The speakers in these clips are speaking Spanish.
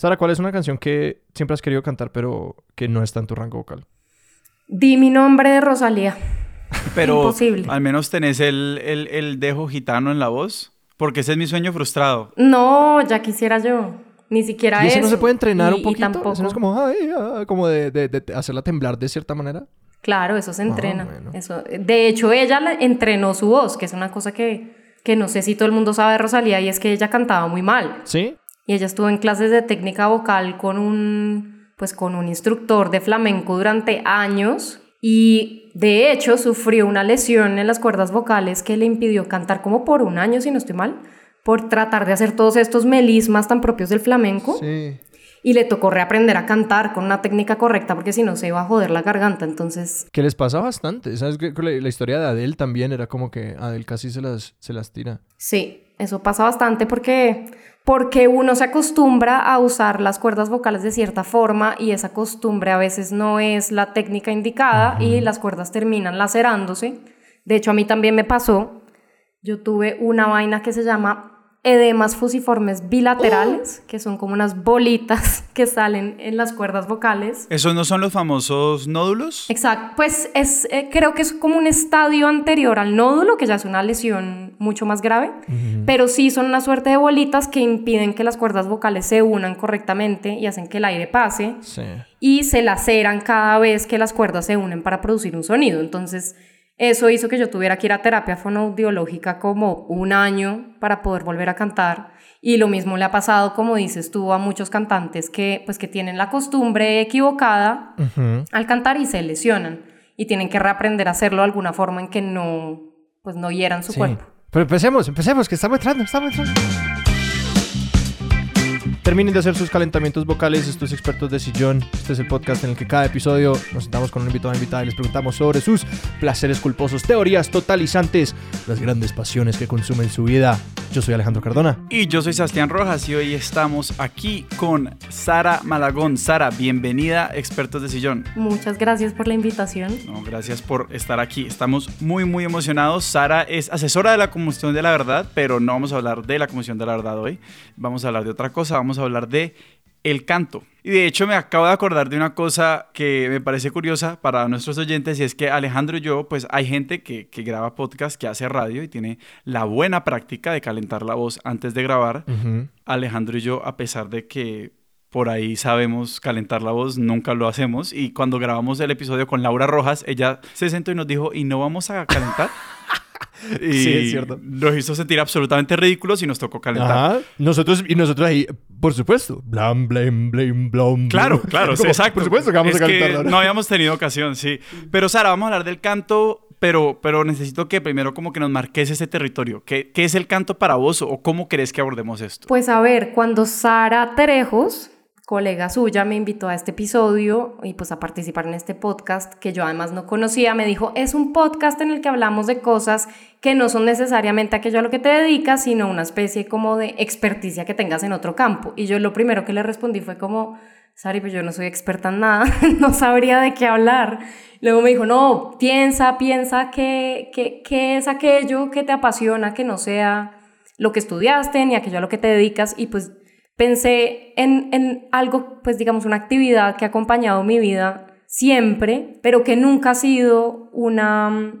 Sara, ¿cuál es una canción que siempre has querido cantar pero que no está en tu rango vocal? Di mi nombre de Rosalía. Pero Imposible. al menos tenés el, el, el dejo gitano en la voz. Porque ese es mi sueño frustrado. No, ya quisiera yo. Ni siquiera ¿Y ese eso. no se puede entrenar Y- un y poquito? tampoco. ¿Ese no es como, ay, ah, como de, de- de hacerla temblar de cierta manera? Claro, eso se entrena. Ah, bueno. eso, de hecho, ella la- entrenó su voz, que es una cosa que, que no sé si todo el mundo sabe de Rosalía, y es que ella cantaba muy mal. ¿Sí? Y ella estuvo en clases de técnica vocal con un, pues, con un instructor de flamenco durante años. Y de hecho sufrió una lesión en las cuerdas vocales que le impidió cantar como por un año, si no estoy mal, por tratar de hacer todos estos melismas tan propios del flamenco. Sí. Y le tocó reaprender a cantar con una técnica correcta porque si no se iba a joder la garganta. Entonces, Que les pasa bastante. ¿Sabes que la, historia de Adele también era como que Adele casi se las, se las tira? sí, eso pasa bastante porque, porque uno se acostumbra a usar las cuerdas vocales de cierta forma y esa costumbre a veces no es la técnica indicada y las cuerdas terminan lacerándose. De hecho, a mí también me pasó. Yo tuve una vaina que se llama edemas fusiformes bilaterales, que son como unas bolitas que salen en las cuerdas vocales. ¿Esos no son los famosos nódulos? Exacto, pues es, eh, creo que es como un estadio anterior al nódulo, que ya es una lesión mucho más grave, pero sí son una suerte de bolitas que impiden que las cuerdas vocales se unan correctamente y hacen que el aire pase Sí. y se laceran cada vez que las cuerdas se unen para producir un sonido. Entonces, eso hizo que yo tuviera que ir a terapia fonoaudiológica como un año para poder volver a cantar. Y lo mismo le ha pasado, como dices tú, a muchos cantantes que, pues, que tienen la costumbre equivocada al cantar y se lesionan. Y tienen que reaprender a hacerlo de alguna forma en que no, pues, no hieran su Sí. cuerpo. Pero empecemos, empecemos, que estamos entrando, estamos entrando. Terminen de hacer sus calentamientos vocales, estos expertos de sillón. Este es el podcast en el que cada episodio nos sentamos con un invitado o invitada y les preguntamos sobre sus placeres culposos, teorías totalizantes, las grandes pasiones que consumen su vida. Yo soy Alejandro Cardona. Y yo soy Sebastián Rojas y hoy estamos aquí con Sara Malagón. Sara, bienvenida, expertos de sillón. Muchas gracias por la invitación. No, gracias por estar aquí. Estamos muy, muy emocionados. Sara es asesora de la combustión de la verdad, pero no vamos a hablar de la combustión de la verdad hoy. Vamos a hablar de otra cosa. Vamos a hablar de el canto. Y de hecho me acabo de acordar de una cosa que me parece curiosa para nuestros oyentes y es que Alejandro y yo, pues hay gente que, que graba podcast, que hace radio y tiene la buena práctica de calentar la voz antes de grabar. Alejandro y yo, a pesar de que por ahí sabemos calentar la voz, nunca lo hacemos. Y cuando grabamos el episodio con Laura Rojas, ella se sentó y nos dijo, ¿y no vamos a calentar? y Sí, es cierto. Nos hizo sentir absolutamente ridículos y nos tocó calentar. Ajá. Nosotros, y nosotros ahí, por supuesto. Blam, blam, blam, blam. Claro, claro, sí, Como, exacto. Por supuesto que vamos Es a calentar ahora. No habíamos tenido ocasión, sí. Pero Sara, vamos a hablar del canto, pero, pero necesito que primero como que nos marques ese territorio. ¿Qué, qué es el canto para vos o cómo crees que abordemos esto? Pues a ver, cuando Sara Terejos, colega suya, me invitó a este episodio y pues a participar en este podcast que yo además no conocía, me dijo, es un podcast en el que hablamos de cosas que no son necesariamente aquello a lo que te dedicas, sino una especie como de experticia que tengas en otro campo. Y yo lo primero que le respondí fue como, Sari, pues yo no soy experta en nada, no sabría de qué hablar. Luego me dijo, no, piensa, piensa qué que, que es aquello que te apasiona, que no sea lo que estudiaste ni aquello a lo que te dedicas y pues pensé en, en algo, pues digamos, una actividad que ha acompañado mi vida siempre, pero que nunca ha sido una,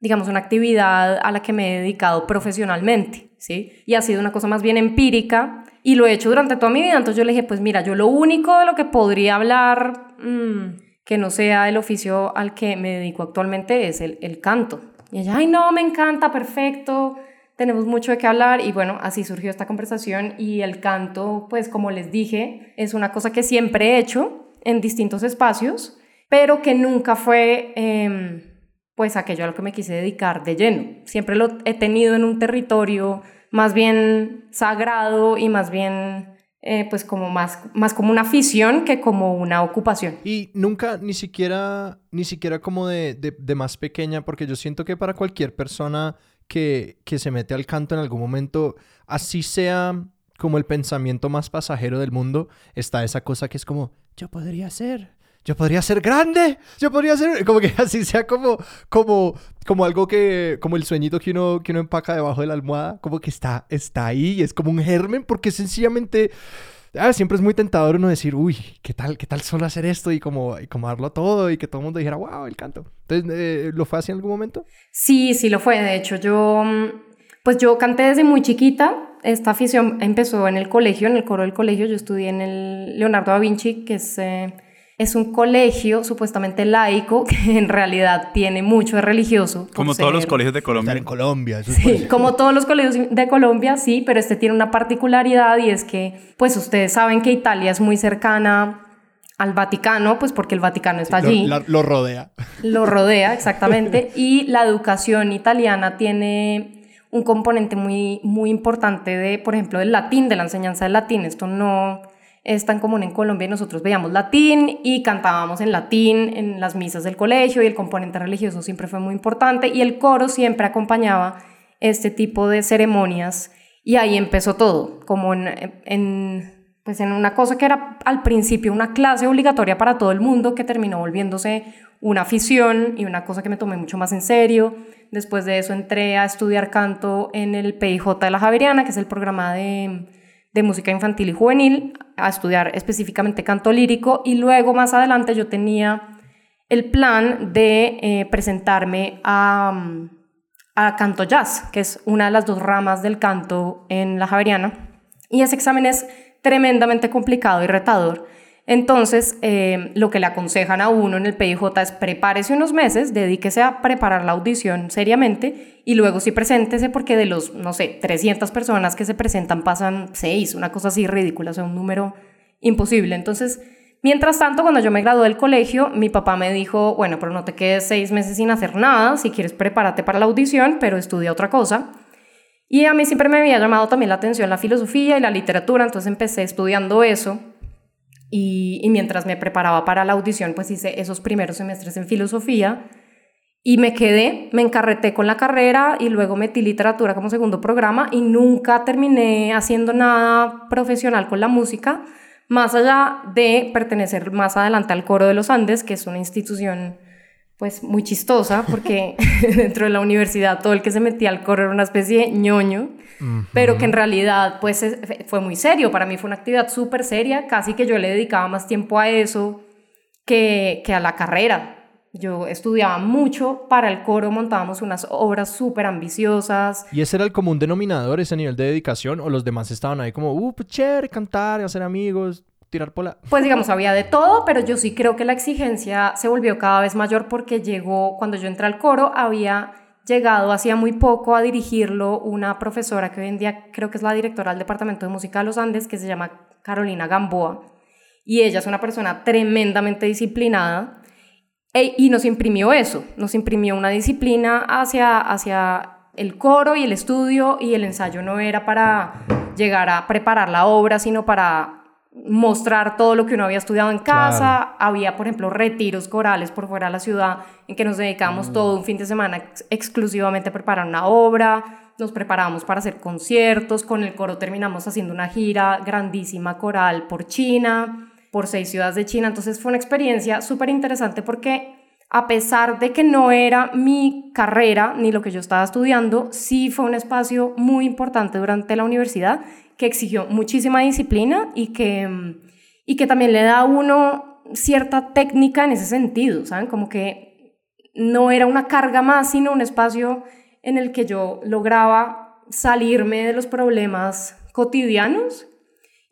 digamos, una actividad a la que me he dedicado profesionalmente, ¿sí? Y ha sido una cosa más bien empírica y lo he hecho durante toda mi vida, entonces yo le dije, pues mira, yo lo único de lo que podría hablar mm, que no sea el oficio al que me dedico actualmente es el, el canto. Y ella, ay no, me encanta, perfecto, tenemos mucho de qué hablar y bueno, así surgió esta conversación y el canto, pues como les dije, es una cosa que siempre he hecho en distintos espacios, pero que nunca fue eh, pues aquello a lo que me quise dedicar de lleno. Siempre lo he tenido en un territorio más bien sagrado y más bien eh, pues como más, más como una afición que como una ocupación. Y nunca, ni siquiera, ni siquiera como de, de, de más pequeña, porque yo siento que para cualquier persona que, se mete al canto en algún momento, así sea como el pensamiento más pasajero del mundo, está esa cosa que es como, yo podría ser, yo podría ser grande, yo podría ser, como que así sea como, como, como algo que, como el sueñito que uno, que uno empaca debajo de la almohada, como que está, está ahí y es como un germen, porque sencillamente ah, siempre es muy tentador uno decir, uy, ¿qué tal, qué tal solo hacer esto y como, y como darlo todo y que todo el mundo dijera, wow, el canto. Entonces, eh, ¿lo fue así en algún momento? Sí, sí lo fue. De hecho, yo, mm, pues yo canté desde muy chiquita. Esta afición empezó en el colegio, en el coro del colegio. Yo estudié en el Leonardo da Vinci, que es... Eh, es un colegio supuestamente laico que en realidad tiene mucho de religioso. Como todos los colegios de Colombia. en Colombia. sí, como todos los colegios de Colombia, sí, pero este tiene una particularidad y es que, pues ustedes saben que Italia es muy cercana al Vaticano, pues porque el Vaticano está allí. Lo, rodea. Lo rodea, exactamente. y la educación italiana tiene un componente muy, muy importante de, por ejemplo, del latín, de la enseñanza del latín. Esto no es tan común en Colombia y nosotros veíamos latín y cantábamos en latín en las misas del colegio y el componente religioso siempre fue muy importante y el coro siempre acompañaba este tipo de ceremonias y ahí empezó todo, como en, pues en una cosa que era al principio una clase obligatoria para todo el mundo que terminó volviéndose una afición y una cosa que me tomé mucho más en serio. Después de eso entré a estudiar canto en el PIJ de la Javeriana, que es el programa de de música infantil y juvenil a estudiar específicamente canto lírico y luego más adelante yo tenía el plan de eh, presentarme a, a, canto jazz, que es una de las dos ramas del canto en la Javeriana. Y ese examen es tremendamente complicado y retador. Entonces, eh, lo que le aconsejan a uno en el PIJ es prepárese unos meses, dedíquese a preparar la audición seriamente y luego sí preséntese porque de los, no sé, 300 personas que se presentan pasan 6, una cosa así ridícula, o sea, un número imposible. Entonces, mientras tanto, cuando yo me gradué del colegio, mi papá me dijo, bueno, pero no te quedes seis meses sin hacer nada, si quieres prepárate para la audición, pero estudia otra cosa. Y a mí siempre me había llamado también la atención la filosofía y la literatura, entonces empecé estudiando eso y, mientras me preparaba para la audición, pues hice esos primeros semestres en filosofía y me quedé, me encarreté con la carrera y luego metí literatura como segundo programa y nunca terminé haciendo nada profesional con la música, más allá de pertenecer más adelante al Coro de los Andes, que es una institución pues muy chistosa porque dentro de la universidad todo el que se metía al coro era una especie de ñoño, pero que en realidad pues fue muy serio, para mí fue una actividad súper seria, casi que yo le dedicaba más tiempo a eso que, que a la carrera. Yo estudiaba mucho para el coro, montábamos unas obras súper ambiciosas. ¿Y ese era el común denominador, ese nivel de dedicación? ¿O los demás estaban ahí como, uh, pues chévere, cantar, hacer amigos? tirar Pues digamos, había de todo, pero yo sí creo que la exigencia se volvió cada vez mayor porque llegó, cuando yo entré al coro, había llegado hacía muy poco a dirigirlo una profesora que hoy en día creo que es la directora del Departamento de Música de los Andes, que se llama Carolina Gamboa. Y ella es una persona tremendamente disciplinada e, y nos imprimió eso, nos imprimió una disciplina hacia, hacia el coro y el estudio y el ensayo no era para llegar a preparar la obra, sino para mostrar todo lo que uno había estudiado en casa. Había, por ejemplo, retiros corales por fuera de la ciudad en que nos dedicábamos mm. todo un fin de semana exclusivamente a preparar una obra. Nos preparábamos para hacer conciertos. Con el coro terminamos haciendo una gira grandísima coral por China, por seis ciudades de China. Entonces fue una experiencia súper interesante porque a pesar de que no era mi carrera ni lo que yo estaba estudiando, sí fue un espacio muy importante durante la universidad que exigió muchísima disciplina y que, y que también le da a uno cierta técnica en ese sentido, ¿saben? Como que no era una carga más, sino un espacio en el que yo lograba salirme de los problemas cotidianos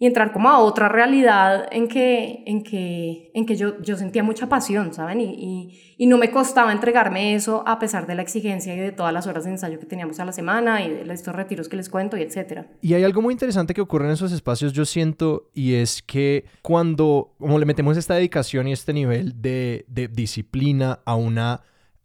y entrar como a otra realidad en que, en que, en que yo, yo sentía mucha pasión, ¿saben? Y, y, no me costaba entregarme eso a pesar de la exigencia y de todas las horas de ensayo que teníamos a la semana y de estos retiros que les cuento y etcétera. Y hay algo muy interesante que ocurre en esos espacios, yo siento, y es que cuando como le metemos esta dedicación y este nivel de, de disciplina a una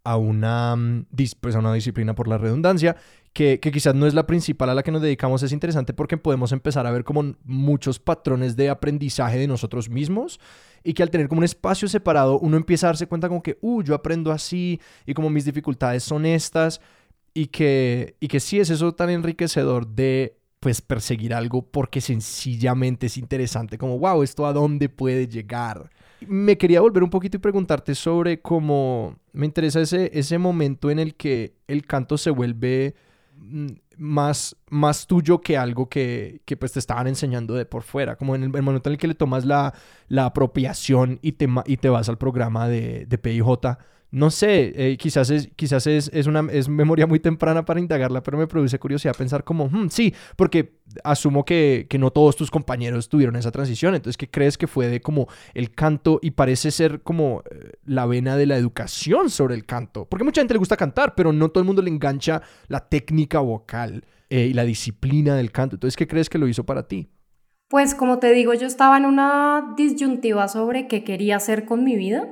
a una, mm, pues a una disciplina por la redundancia, que, quizás no es la principal a la que nos dedicamos, es interesante porque podemos empezar a ver como muchos patrones de aprendizaje de nosotros mismos y que al tener como un espacio separado uno empieza a darse cuenta como que, uh, yo aprendo así y como mis dificultades son estas y que, y que sí es eso tan enriquecedor de pues perseguir algo porque sencillamente es interesante, como, wow, esto a dónde puede llegar. Me quería volver un poquito y preguntarte sobre cómo me interesa ese, ese momento en el que el canto se vuelve más, más tuyo que algo que, que, pues te estaban enseñando de por fuera, como en el, momento en el que le tomas la, la apropiación y te, y te vas al programa de, de PIJ no sé, eh, quizás, es, quizás es, es, una es memoria muy temprana para indagarla, pero me produce curiosidad pensar como, hmm, sí, porque asumo que, que, no todos tus compañeros tuvieron esa transición, entonces, ¿qué crees que fue de como el canto y parece ser como eh, la vena de la educación sobre el canto? Porque mucha gente le gusta cantar, pero no todo el mundo le engancha la técnica vocal eh, y la disciplina del canto. Entonces, ¿qué crees que lo hizo para ti? Pues como te digo, yo estaba en una disyuntiva sobre qué quería hacer con mi vida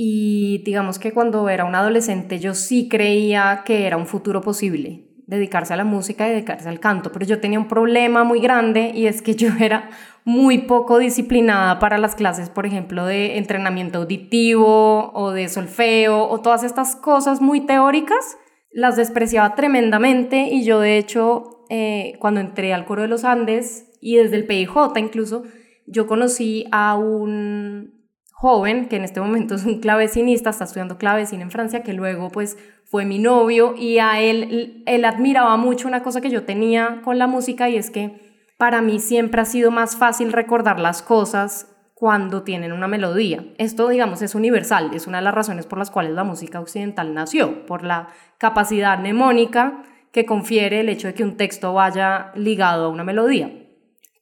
y digamos que cuando era un adolescente yo sí creía que era un futuro posible dedicarse a la música y dedicarse al canto, pero yo tenía un problema muy grande y es que yo era muy poco disciplinada para las clases, por ejemplo, de entrenamiento auditivo o de solfeo o todas estas cosas muy teóricas, las despreciaba tremendamente y yo de hecho eh, cuando entré al coro de los Andes y desde el PIJ incluso, yo conocí a un joven, que en este momento es un clavecinista, está estudiando clavecín en Francia, que luego pues fue mi novio y a él, él admiraba mucho una cosa que yo tenía con la música y es que para mí siempre ha sido más fácil recordar las cosas cuando tienen una melodía. Esto, digamos, es universal, es una de las razones por las cuales la música occidental nació, por la capacidad mnemónica que confiere el hecho de que un texto vaya ligado a una melodía.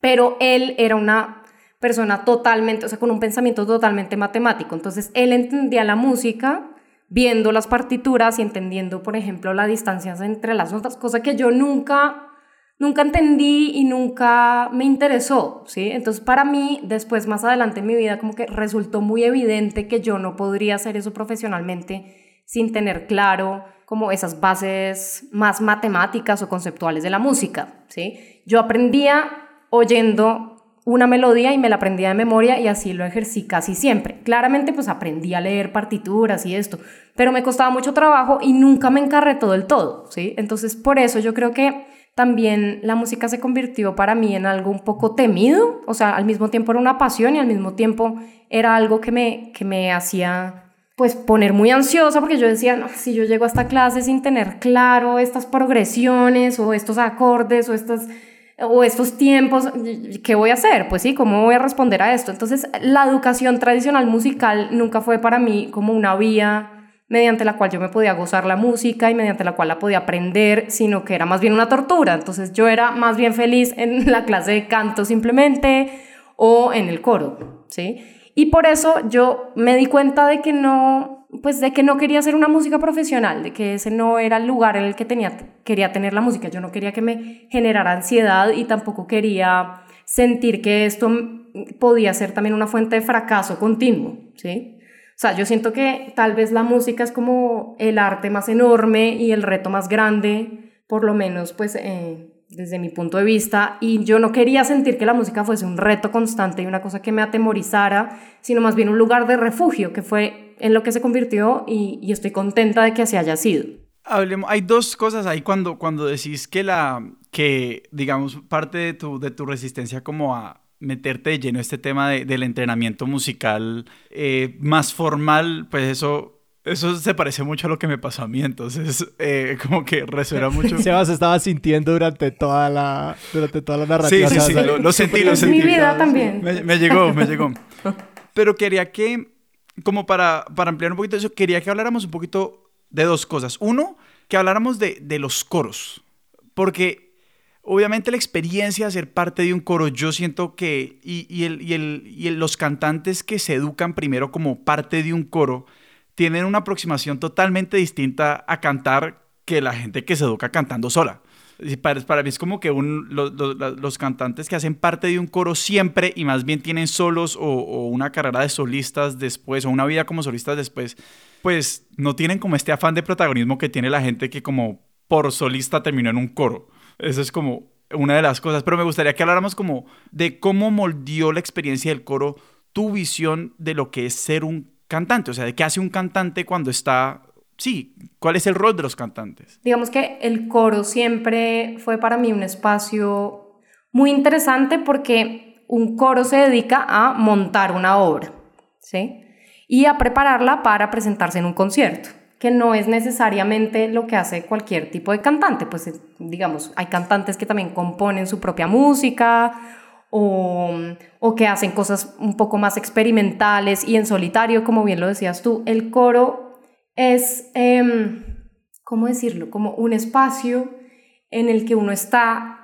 Pero él era una persona totalmente, o sea, con un pensamiento totalmente matemático. Entonces, él entendía la música viendo las partituras y entendiendo, por ejemplo, las distancias entre las notas, cosa que yo nunca, nunca entendí y nunca me interesó, ¿sí? Entonces, para mí, después, más adelante en mi vida, como que resultó muy evidente que yo no podría hacer eso profesionalmente sin tener claro como esas bases más matemáticas o conceptuales de la música, ¿sí? Yo aprendía oyendo una melodía y me la aprendía de memoria y así lo ejercí casi siempre. Claramente pues aprendí a leer partituras y esto, pero me costaba mucho trabajo y nunca me encarretó del todo, ¿sí? Entonces por eso yo creo que también la música se convirtió para mí en algo un poco temido, o sea, al mismo tiempo era una pasión y al mismo tiempo era algo que me, que me hacía pues poner muy ansiosa porque yo decía, si yo llego a esta clase sin tener claro estas progresiones o estos acordes o estas o estos tiempos, ¿qué voy a hacer? Pues sí, ¿cómo voy a responder a esto? Entonces, la educación tradicional musical nunca fue para mí como una vía mediante la cual yo me podía gozar la música y mediante la cual la podía aprender, sino que era más bien una tortura. Entonces, yo era más bien feliz en la clase de canto simplemente o en el coro, ¿sí? Y por eso yo me di cuenta de que no, pues de que no quería hacer una música profesional, de que ese no era el lugar en el que tenía, quería tener la música. Yo no quería que me generara ansiedad y tampoco quería sentir que esto podía ser también una fuente de fracaso continuo, ¿sí? O sea, yo siento que tal vez la música es como el arte más enorme y el reto más grande, por lo menos pues eh, desde mi punto de vista, y yo no quería sentir que la música fuese un reto constante y una cosa que me atemorizara, sino más bien un lugar de refugio, que fue en lo que se convirtió y, estoy contenta de que así haya sido. Hablemos, hay dos cosas ahí cuando, cuando decís que la, que digamos, parte de tu, de tu resistencia como a meterte de lleno este tema del entrenamiento musical eh, más formal, pues eso eso se parece mucho a lo que me pasó a mí, entonces eh, como que resuena mucho. Sebas estaba sintiendo durante toda la, durante toda la narrativa. Sí, sí, sí, lo, sentí, lo sentí. Mi vida también. Me, me llegó, me llegó. Pero quería que como para, para ampliar un poquito eso, quería que habláramos un poquito de dos cosas. Uno, que habláramos de, de los coros, porque obviamente la experiencia de ser parte de un coro, yo siento que, y, y, el, y, el, y los cantantes que se educan primero como parte de un coro, tienen una aproximación totalmente distinta a cantar que la gente que se educa cantando sola. Para, para mí es como que un, los, los, cantantes que hacen parte de un coro siempre y más bien tienen solos o, una carrera de solistas después o una vida como solistas después, pues no tienen como este afán de protagonismo que tiene la gente que como por solista terminó en un coro. Eso es como una de las cosas, pero me gustaría que habláramos como de cómo moldeó la experiencia del coro tu visión de lo que es ser un cantante, o sea, de qué hace un cantante cuando está sí, ¿cuál es el rol de los cantantes? Digamos que el coro siempre fue para mí un espacio muy interesante porque un coro se dedica a montar una obra, ¿sí? Y a prepararla para presentarse en un concierto. que no es necesariamente lo que hace cualquier tipo de cantante, pues digamos, hay cantantes que también componen su propia música o, o, que hacen cosas un poco más experimentales y en solitario, como bien lo decías tú, el coro es, eh, ¿cómo decirlo? Como un espacio en el que uno está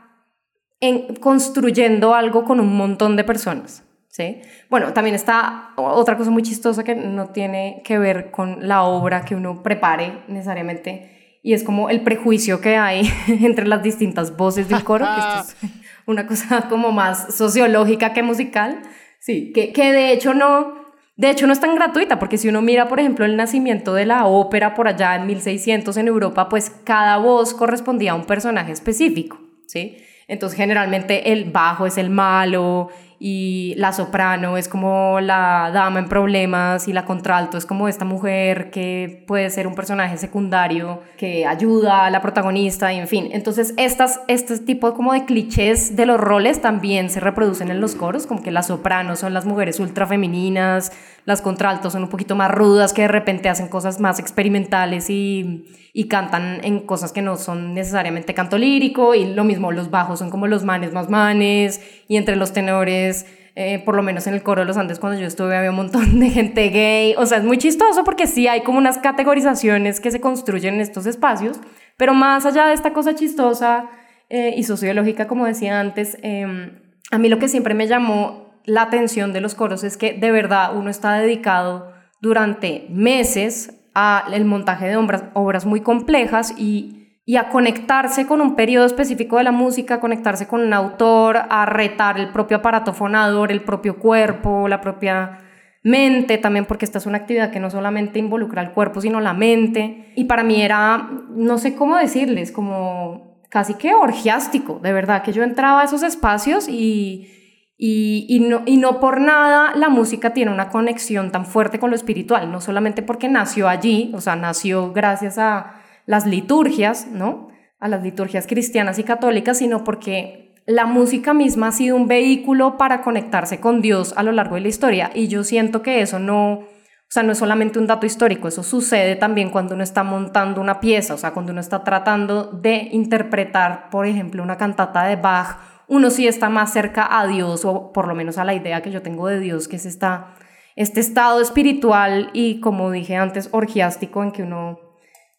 en, construyendo algo con un montón de personas. ¿sí? Bueno, también está otra cosa muy chistosa que no tiene que ver con la obra que uno prepare necesariamente, y es como el prejuicio que hay entre las distintas voces del coro, que esto es una cosa como más sociológica que musical, sí, que, que de hecho no, de hecho no es tan gratuita, porque si uno mira, por ejemplo, el nacimiento de la ópera por allá en 1600 en Europa, pues cada voz correspondía a un personaje específico, ¿sí? Entonces generalmente el bajo es el malo y la soprano es como la dama en problemas y la contralto es como esta mujer que puede ser un personaje secundario que ayuda a la protagonista y en fin. Entonces estas, este tipo como de clichés de los roles también se reproducen en los coros, como que las sopranos son las mujeres ultra femeninas, las contraltos son un poquito más rudas que de repente hacen cosas más experimentales y, y cantan en cosas que no son necesariamente canto lírico y lo mismo los bajos son como los manes más manes y entre los tenores eh, por lo menos en el coro de los Andes cuando yo estuve había un montón de gente gay, o sea, es muy chistoso porque sí hay como unas categorizaciones que se construyen en estos espacios, pero más allá de esta cosa chistosa eh, y sociológica, como decía antes, em, a mí lo que siempre me llamó la atención de los coros es que de verdad uno está dedicado durante meses al montaje de obras, obras muy complejas y, y a conectarse con un periodo específico de la música, conectarse con un autor, a retar el propio aparato fonador, el propio cuerpo, la propia mente también, porque esta es una actividad que no solamente involucra el cuerpo, sino la mente. Y para mí era, no sé cómo decirles, como casi que orgiástico, de verdad, que yo entraba a esos espacios y y, no, y no por nada la música tiene una conexión tan fuerte con lo espiritual, no solamente porque nació allí, o sea, nació gracias a las liturgias, ¿no? A las liturgias cristianas y católicas, sino porque la música misma ha sido un vehículo para conectarse con Dios a lo largo de la historia. Y yo siento que eso no, o sea, no es solamente un dato histórico, eso sucede también cuando uno está montando una pieza, o sea, cuando uno está tratando de interpretar, por ejemplo, una cantata de Bach uno sí está más cerca a Dios, o por lo menos a la idea que yo tengo de Dios, que es esta, este estado espiritual y, como dije antes, orgiástico en que uno...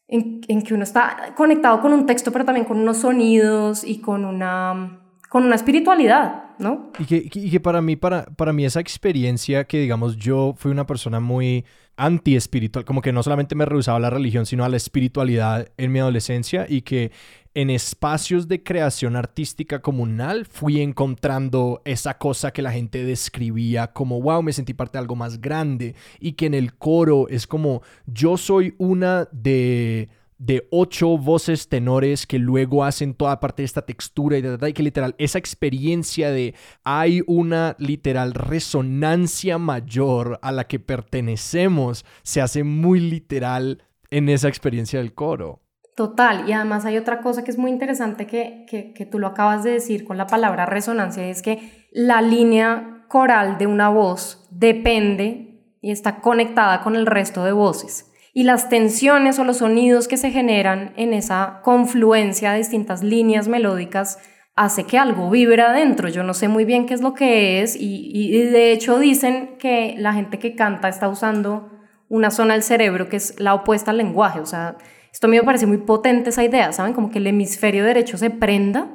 En, que uno está conectado con un texto, pero también con unos sonidos y con una, con una espiritualidad, ¿no? Y que, y que para, mí, para, para mí esa experiencia que, digamos, yo fui una persona muy anti-espiritual, como que no solamente me rehusaba a la religión, sino a la espiritualidad en mi adolescencia y que en espacios de creación artística comunal fui encontrando esa cosa que la gente describía como, wow, me sentí parte de algo más grande y que en el coro es como, yo soy una de de ocho voces tenores que luego hacen toda parte de esta textura y, y que literal esa experiencia de hay una literal resonancia mayor a la que pertenecemos se hace muy literal en esa experiencia del coro. Total, y además hay otra cosa que es muy interesante que, que, tú lo acabas de decir con la palabra resonancia, y es que la línea coral de una voz depende y está conectada con el resto de voces. Y las tensiones o los sonidos que se generan en esa confluencia de distintas líneas melódicas hace que algo vibre adentro. Yo no sé muy bien qué es lo que es y, y de hecho dicen que la gente que canta está usando una zona del cerebro que es la opuesta al lenguaje, o sea, esto a mí me parece muy potente esa idea, ¿saben? Como que el hemisferio derecho se prenda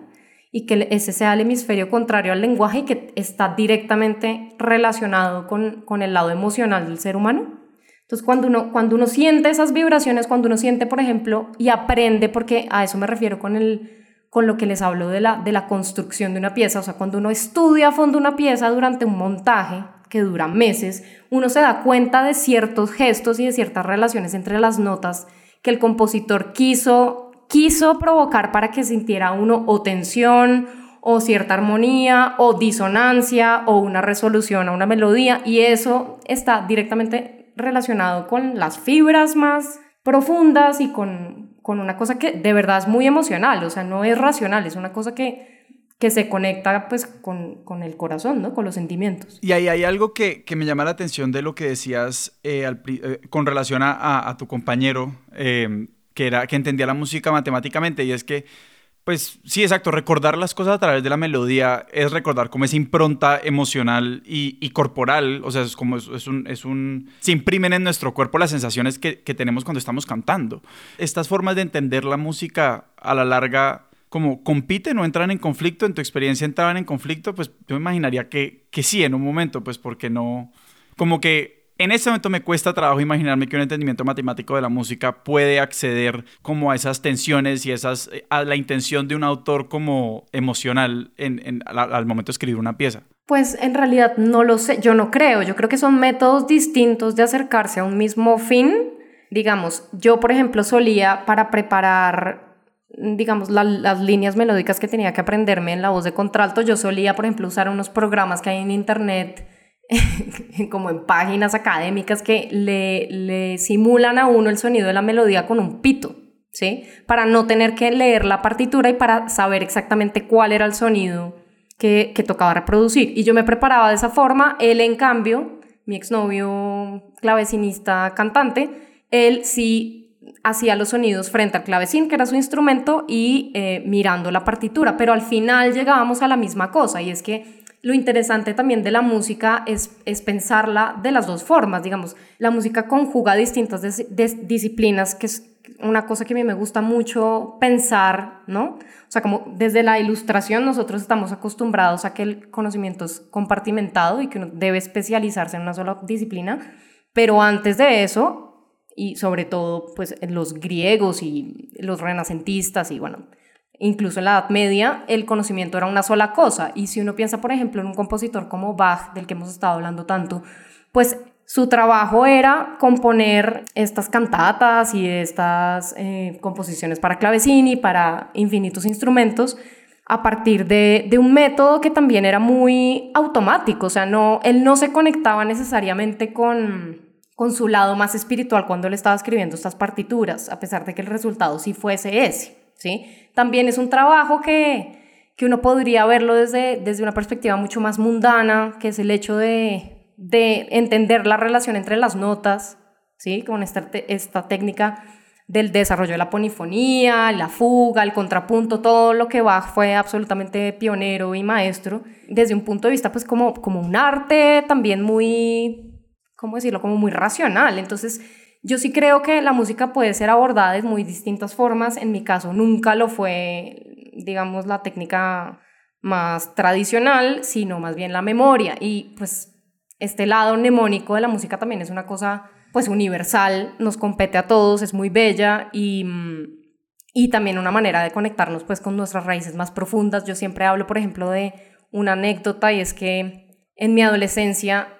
y que ese sea el hemisferio contrario al lenguaje y que está directamente relacionado con, con el lado emocional del ser humano. Entonces, cuando uno, cuando uno siente esas vibraciones, cuando uno siente, por ejemplo, y aprende, porque a eso me refiero con, el, con lo que les hablo de la, de la construcción de una pieza, o sea, cuando uno estudia a fondo una pieza durante un montaje que dura meses, uno se da cuenta de ciertos gestos y de ciertas relaciones entre las notas que el compositor quiso, quiso provocar para que sintiera uno o tensión o cierta armonía o disonancia o una resolución a una melodía y eso está directamente relacionado con las fibras más profundas y con, con una cosa que de verdad es muy emocional, o sea, no es racional, es una cosa que que se conecta pues con, con, el corazón, ¿no? Con los sentimientos. Y ahí hay algo que, que me llama la atención de lo que decías eh, eh, con relación a, a, tu compañero, eh, que, era, que entendía la música matemáticamente, y es que pues sí, exacto. Recordar las cosas a través de la melodía es recordar como esa impronta emocional y, corporal. O sea, es como es, un, es un... Se imprimen en nuestro cuerpo las sensaciones que, que, tenemos cuando estamos cantando. Estas formas de entender la música a la larga como compiten o entran en conflicto. En tu experiencia entraban en conflicto, pues yo imaginaría que, que sí en un momento, pues porque no... Como que en este momento me cuesta trabajo imaginarme que un entendimiento matemático de la música puede acceder como a esas tensiones y esas, eh, a la intención de un autor como emocional en, al, momento de escribir una pieza. Pues en realidad no lo sé, yo no creo, yo creo que son métodos distintos de acercarse a un mismo fin. Digamos, yo por ejemplo solía para preparar digamos, las líneas melódicas que tenía que aprenderme en la voz de contralto, yo solía, por ejemplo, usar unos programas que hay en internet como en páginas académicas que le, le, simulan a uno el sonido de la melodía con un pito, ¿sí? Para no tener que leer la partitura y para saber exactamente cuál era el sonido que, que tocaba reproducir. Y yo me preparaba de esa forma, él en cambio, mi exnovio clavecinista cantante, él sí hacía los sonidos frente al clavecín, que era su instrumento, y eh, mirando la partitura, pero al final llegábamos a la misma cosa, y es que lo interesante también de la música es, es pensarla de las dos formas, digamos, la música conjuga distintas disciplinas, que es una cosa que a mí me gusta mucho pensar, ¿no? O sea, como desde la ilustración nosotros estamos acostumbrados a que el conocimiento es compartimentado y que uno debe especializarse en una sola disciplina, pero antes de eso, y sobre todo pues los griegos y los renacentistas y bueno, Incluso en la Edad Media el conocimiento era una sola cosa. Y si uno piensa, por ejemplo, en un compositor como Bach, del que hemos estado hablando tanto, pues su trabajo era componer estas cantatas y estas eh, composiciones para clavecín y para infinitos instrumentos a partir de, de, un método que también era muy automático. O sea, no, él no se conectaba necesariamente con, con su lado más espiritual cuando él estaba escribiendo estas partituras, a pesar de que el resultado sí fuese ese. ¿sí? También es un trabajo que, que uno podría verlo desde, desde una perspectiva mucho más mundana, que es el hecho de, de entender la relación entre las notas, ¿sí? Con esta, esta técnica del desarrollo de la polifonía, la fuga, el contrapunto, todo lo que Bach fue absolutamente pionero y maestro, desde un punto de vista pues como, como un arte también muy, ¿cómo decirlo? Como muy racional. Entonces, yo sí creo que la música puede ser abordada de muy distintas formas. En mi caso nunca lo fue, digamos, la técnica más tradicional, sino más bien la memoria. Y pues este lado mnemónico de la música también es una cosa pues universal, nos compete a todos, es muy bella y, y también una manera de conectarnos pues con nuestras raíces más profundas. Yo siempre hablo, por ejemplo, de una anécdota y es que en mi adolescencia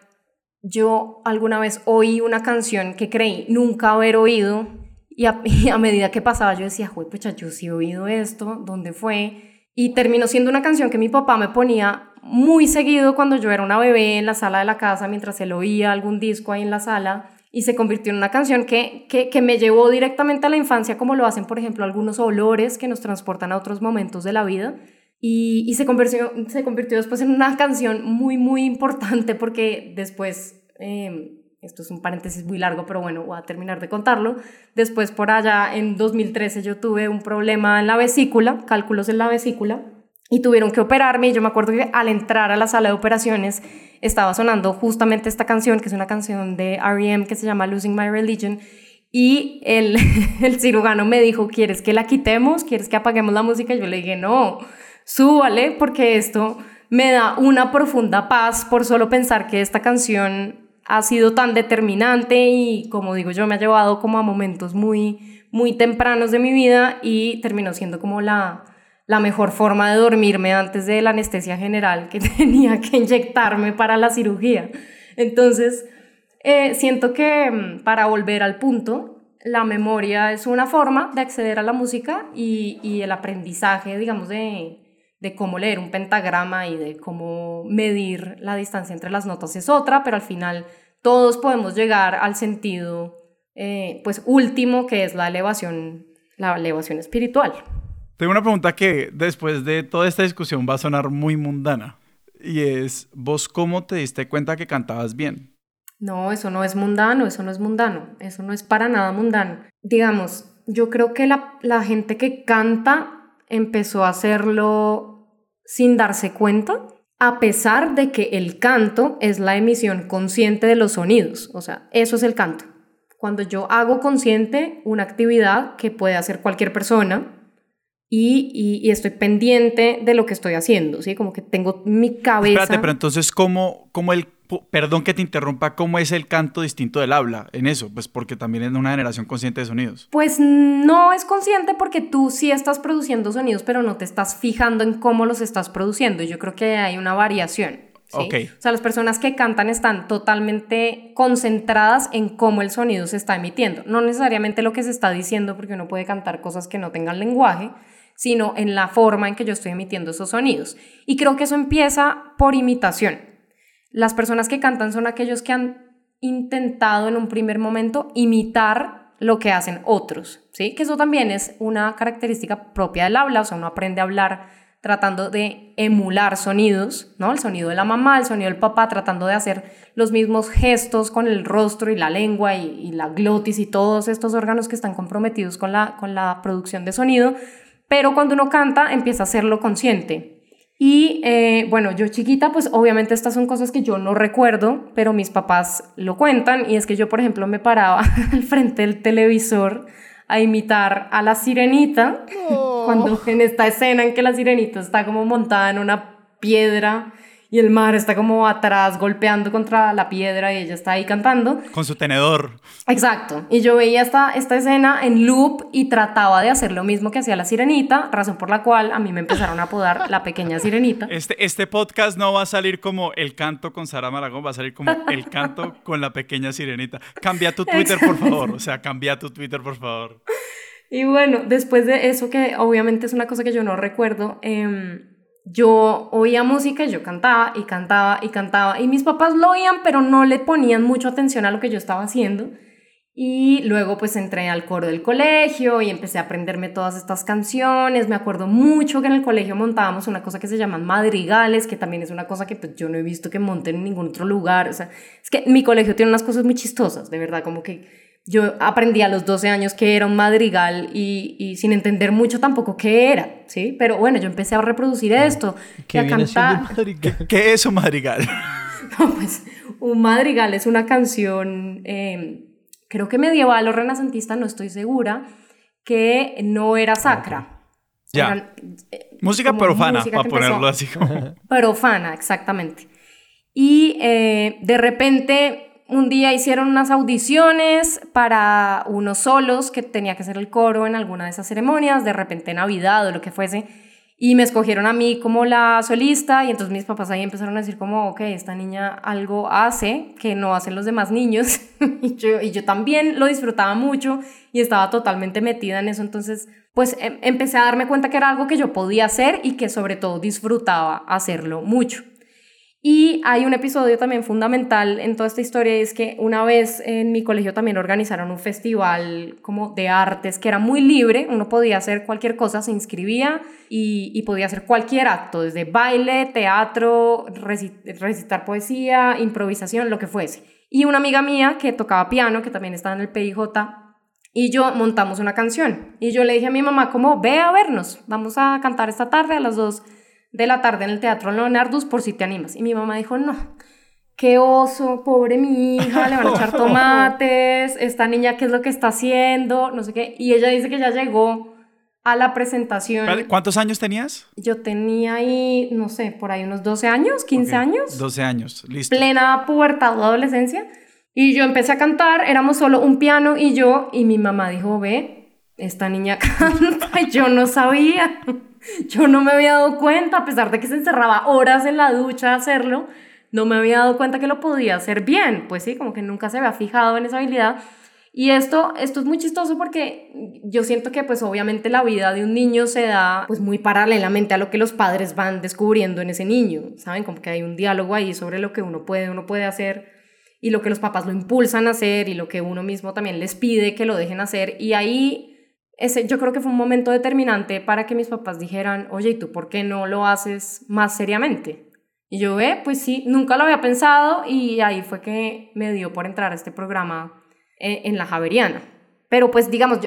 yo alguna vez oí una canción que creí nunca haber oído y a, medida que pasaba yo decía, pues yo sí he oído esto, ¿dónde fue? Y terminó siendo una canción que mi papá me ponía muy seguido cuando yo era una bebé en la sala de la casa mientras él oía algún disco ahí en la sala y se convirtió en una canción que, que, que, me llevó directamente a la infancia, como lo hacen, por ejemplo, algunos olores que nos transportan a otros momentos de la vida. Y, se, convirtió, se convirtió después en una canción muy, muy importante porque después, em, esto es un paréntesis muy largo, pero bueno, voy a terminar de contarlo. Después, por allá, en 2013, yo tuve un problema en la vesícula, cálculos en la vesícula, y tuvieron que operarme. Y yo me acuerdo que al entrar a la sala de operaciones estaba sonando justamente esta canción, que es una canción de R.E.M. que se llama Losing My Religion. Y el, el cirujano me dijo, ¿quieres que la quitemos? ¿Quieres que apaguemos la música? Y yo le dije, no, súbale porque esto me da una profunda paz por solo pensar que esta canción ha sido tan determinante y como digo yo me ha llevado como a momentos muy muy tempranos de mi vida y terminó siendo como la, la mejor forma de dormirme antes de la anestesia general que tenía que inyectarme para la cirugía. Entonces, eh, siento que mm, para volver al punto, la memoria es una forma de acceder a la música y, y el aprendizaje, digamos, de, de cómo leer un pentagrama y de cómo medir la distancia entre las notas es otra, pero al final todos podemos llegar al sentido eh, pues último que es la elevación, la elevación espiritual. Tengo una pregunta que después de toda esta discusión va a sonar muy mundana. Y es, ¿vos cómo te diste cuenta que cantabas bien? No, eso no es mundano, eso no es mundano, eso no es para nada mundano. Digamos, yo creo que la, la gente que canta empezó a hacerlo sin darse cuenta, a pesar de que el canto es la emisión consciente de los sonidos, o sea, eso es el canto. Cuando yo hago consciente una actividad que puede hacer cualquier persona, y, y, estoy pendiente de lo que estoy haciendo, ¿sí? Como que tengo mi cabeza... Espérate, pero entonces, ¿cómo, cómo el... Perdón que te interrumpa, ¿cómo es el canto distinto del habla en eso? Pues porque también es una generación consciente de sonidos. Pues no es consciente porque tú sí estás produciendo sonidos, pero no te estás fijando en cómo los estás produciendo. Yo creo que hay una variación. ¿sí? Okay. O sea, las personas que cantan están totalmente concentradas en cómo el sonido se está emitiendo. No necesariamente lo que se está diciendo, porque uno puede cantar cosas que no tengan lenguaje, sino en la forma en que yo estoy emitiendo esos sonidos. Y creo que eso empieza por imitación. Las personas que cantan son aquellos que han intentado en un primer momento imitar lo que hacen otros, ¿sí? Que eso también es una característica propia del habla, o sea, uno aprende a hablar tratando de emular sonidos, ¿no? El sonido de la mamá, el sonido del papá, tratando de hacer los mismos gestos con el rostro y la lengua y, la glotis y todos estos órganos que están comprometidos con la, con la producción de sonido, pero cuando uno canta empieza a hacerlo consciente. Y eh, bueno, yo chiquita, pues obviamente estas son cosas que yo no recuerdo, pero mis papás lo cuentan y es que yo, por ejemplo, me paraba al frente del televisor a imitar a la sirenita, oh. cuando en esta escena en que la sirenita está como montada en una piedra y el mar está como atrás golpeando contra la piedra y ella está ahí cantando. Con su tenedor. Exacto. Y yo veía esta, esta escena en loop y trataba de hacer lo mismo que hacía la sirenita, razón por la cual a mí me empezaron a apodar la pequeña sirenita. Este, este podcast no va a salir como el canto con Sara Maragón, va a salir como el canto con la pequeña sirenita. Cambia tu Twitter, por favor. O sea, cambia tu Twitter, por favor. Y bueno, después de eso, que obviamente es una cosa que yo no recuerdo, eh, yo oía música yo cantaba y cantaba y cantaba. Y mis papás lo oían pero no le ponían mucho atención a lo que yo estaba haciendo. Y luego pues entré al coro del colegio y empecé a aprenderme todas estas canciones. Me acuerdo mucho que en el colegio montábamos una cosa que se llaman madrigales que también es una cosa que pues yo no he visto que monten en ningún otro lugar. O sea es que mi colegio tiene unas cosas muy chistosas de verdad como que yo aprendí a los 12 años que era un madrigal y, sin entender mucho tampoco qué era, ¿sí? Pero bueno, yo empecé a reproducir esto ¿Qué a cantar. ¿Qué, es un madrigal? no, pues un madrigal es una canción, em, creo que medieval o renacentista, no estoy segura, que no era sacra. Ya. Eh, música profana, para ponerlo así como. Profana, exactamente. Y eh, de repente un día hicieron unas audiciones para unos solos que tenía que ser el coro en alguna de esas ceremonias, de repente Navidad o lo que fuese, y me escogieron a mí como la solista y entonces mis papás ahí empezaron a decir como, ok, esta niña algo hace que no hacen los demás niños y, yo, y yo también lo disfrutaba mucho y estaba totalmente metida en eso, entonces pues em, empecé a darme cuenta que era algo que yo podía hacer y que sobre todo disfrutaba hacerlo mucho. Y hay un episodio también fundamental en toda esta historia y es que una vez en mi colegio también organizaron un festival como de artes que era muy libre, uno podía hacer cualquier cosa, se inscribía y, podía hacer cualquier acto, desde baile, teatro, recitar poesía, improvisación, lo que fuese. Y una amiga mía que tocaba piano, que también estaba en el PIJ, y yo montamos una canción. Y yo le dije a mi mamá como, ve a vernos, vamos a cantar esta tarde a las dos de la tarde en el Teatro Leonardus por si te animas. Y mi mamá dijo, no, qué oso, pobre mi hija, le van a echar tomates, esta niña, ¿qué es lo que está haciendo? No sé qué. Y ella dice que ya llegó a la presentación. ¿Cuántos años tenías? Yo tenía ahí, no sé, por ahí unos 12 años, 15 años. 12 años, listo. Plena pubertad o adolescencia. Y yo empecé a cantar, éramos solo un piano y yo, y mi mamá dijo, ve, esta niña canta, y yo no sabía. Yo no me había dado cuenta, a pesar de que se encerraba horas en la ducha a hacerlo, no me había dado cuenta que lo podía hacer bien. Pues sí, como que nunca se había fijado en esa habilidad. Y esto, esto es muy chistoso porque yo siento que pues obviamente la vida de un niño se da pues muy paralelamente a lo que los padres van descubriendo en ese niño, ¿saben? Como que hay un diálogo ahí sobre lo que uno puede, uno puede hacer y lo que los papás lo impulsan a hacer y lo que uno mismo también les pide que lo dejen hacer y ahí ese yo creo que fue un momento determinante para que mis papás dijeran, oye, ¿y tú por qué no lo haces más seriamente? Y yo, eh, pues sí, nunca lo había pensado y ahí fue que me dio por entrar a este programa eh, en la Javeriana. Pero pues digamos,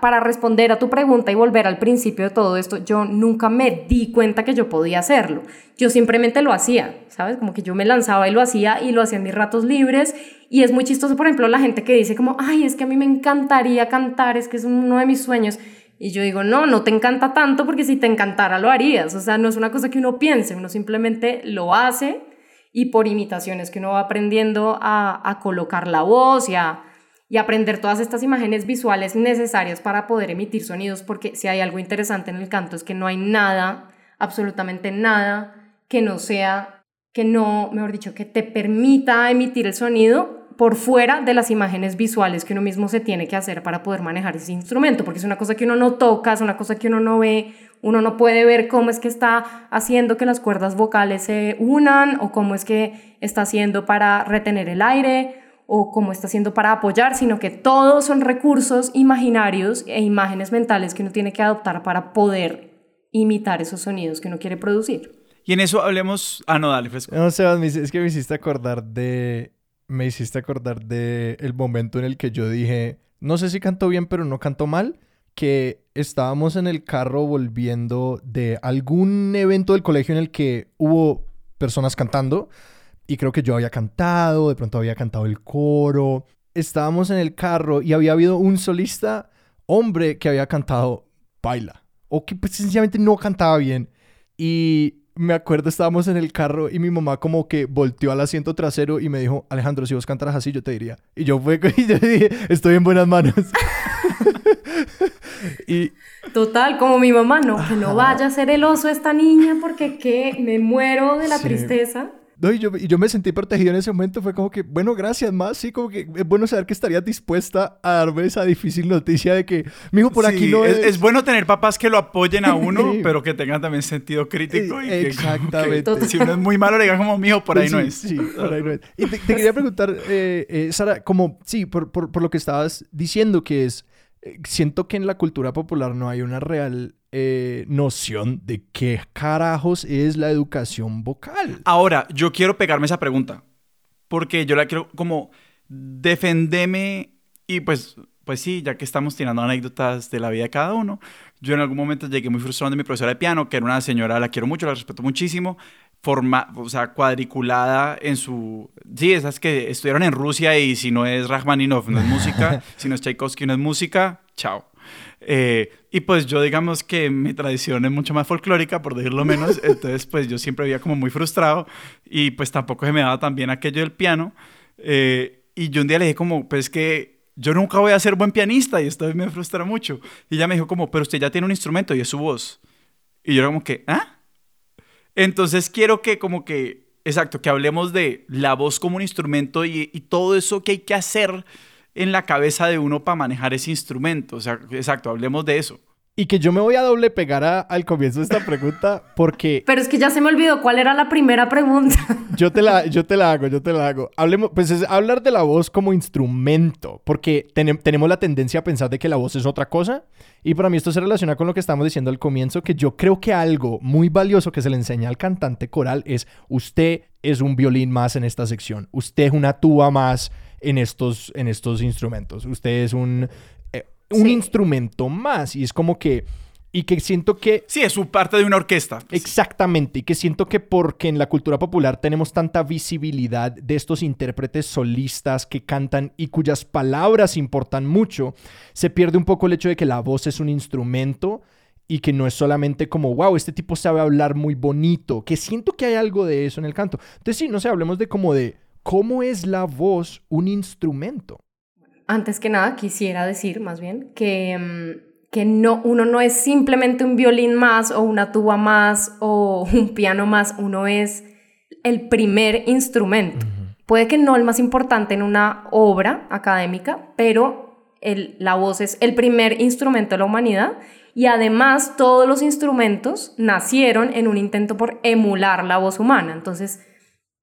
para responder a tu pregunta y volver al principio de todo esto, yo nunca me di cuenta que yo podía hacerlo. Yo simplemente lo hacía, ¿sabes? Como que yo me lanzaba y lo hacía y lo hacía en mis ratos libres. Y es muy chistoso, por ejemplo, la gente que dice como, ay, es que a mí me encantaría cantar, es que es uno de mis sueños. Y yo digo, no, no te encanta tanto porque si te encantara lo harías. O sea, no es una cosa que uno piense, uno simplemente lo hace y por imitaciones que uno va aprendiendo a, a colocar la voz y a y aprender todas estas imágenes visuales necesarias para poder emitir sonidos, porque si hay algo interesante en el canto es que no hay nada, absolutamente nada, que no sea, que no, mejor dicho, que te permita emitir el sonido por fuera de las imágenes visuales que uno mismo se tiene que hacer para poder manejar ese instrumento, porque es una cosa que uno no toca, es una cosa que uno no ve, uno no puede ver cómo es que está haciendo que las cuerdas vocales se unan o cómo es que está haciendo para retener el aire o cómo está haciendo para apoyar, sino que todos son recursos imaginarios e imágenes mentales que uno tiene que adoptar para poder imitar esos sonidos que uno quiere producir. Y en eso hablemos... Ah, no, dale, fresco. No, Sebas, es que me hiciste acordar de... Me hiciste acordar de el momento en el que yo dije, no sé si canto bien, pero no canto mal, que estábamos en el carro volviendo de algún evento del colegio en el que hubo personas cantando y creo que yo había cantado, de pronto había cantado el coro. Estábamos en el carro y había habido un solista hombre que había cantado baila o que pues sencillamente no cantaba bien. Y me acuerdo, estábamos en el carro y mi mamá como que volteó al asiento trasero y me dijo, Alejandro, si vos cantaras así, yo te diría. Y yo fue y yo dije, estoy en buenas manos. y... Total, como mi mamá, no, que no vaya a ser el oso esta niña porque que me muero de la tristeza. No, y yo, y yo me sentí protegido en ese momento. Fue como que, bueno, gracias más. Sí, como que es bueno saber que estarías dispuesta a darme esa difícil noticia de que, mijo, por aquí no es... es... bueno tener papás que lo apoyen a uno, pero que tengan también sentido crítico. Y Exactamente. Que, si uno es muy malo, le digan como, mijo, por ahí no es. Sí, por ahí no es. Y te, quería preguntar, eh, eh, Sara, como, sí, por, por, por lo que estabas diciendo, que es, eh, siento que en la cultura popular no hay una real eh, noción de qué carajos es la educación vocal. Ahora, yo quiero pegarme esa pregunta, porque yo la quiero como defendeme y pues, pues sí, ya que estamos tirando anécdotas de la vida de cada uno, yo en algún momento llegué muy frustrado de mi profesora de piano, que era una señora, la quiero mucho, la respeto muchísimo, forma, o sea, cuadriculada en su... Sí, esas que estudiaron en Rusia y si no es Rachmaninoff no es música, si no es Tchaikovsky no es música, chao. Eh, y pues yo digamos que mi tradición es mucho más folclórica, por decirlo menos, entonces pues yo siempre había como muy frustrado y pues tampoco se me daba tan bien aquello del piano. Eh, y yo un día le dije como, pues que yo nunca voy a ser buen pianista y esto me frustra mucho. Y ella me dijo como, pero usted ya tiene un instrumento y es su voz. Y yo era como que, ¿ah? Entonces quiero que como que, exacto, que hablemos de la voz como un instrumento y, y todo eso que hay que hacer en la cabeza de uno para manejar ese instrumento. O sea, exacto, hablemos de eso. Y que yo me voy a doble pegar al comienzo de esta pregunta porque... Pero es que ya se me olvidó cuál era la primera pregunta. Yo te la, yo te la hago, yo te la hago. Hablemos, pues es hablar de la voz como instrumento, porque tenemos la tendencia a pensar de que la voz es otra cosa. Y para mí esto se relaciona con lo que estamos diciendo al comienzo, que yo creo que algo muy valioso que se le enseña al cantante coral es usted es un violín más en esta sección, usted es una tuba más en estos, en estos instrumentos. Usted es un, eh, un instrumento más y es como que... Y que siento que... Sí, es un parte de una orquesta. Exactamente. Y que siento que porque en la cultura popular tenemos tanta visibilidad de estos intérpretes solistas que cantan y cuyas palabras importan mucho, se pierde un poco el hecho de que la voz es un instrumento y que no es solamente como, wow, este tipo sabe hablar muy bonito, que siento que hay algo de eso en el canto. Entonces sí, no sé, hablemos de como de ¿Cómo es la voz un instrumento? Antes que nada, quisiera decir más bien que, mm, que no, uno no es simplemente un violín más o una tuba más o un piano más, uno es el primer instrumento. Puede que no el más importante en una obra académica, pero el, la voz es el primer instrumento de la humanidad y además todos los instrumentos nacieron en un intento por emular la voz humana. Entonces,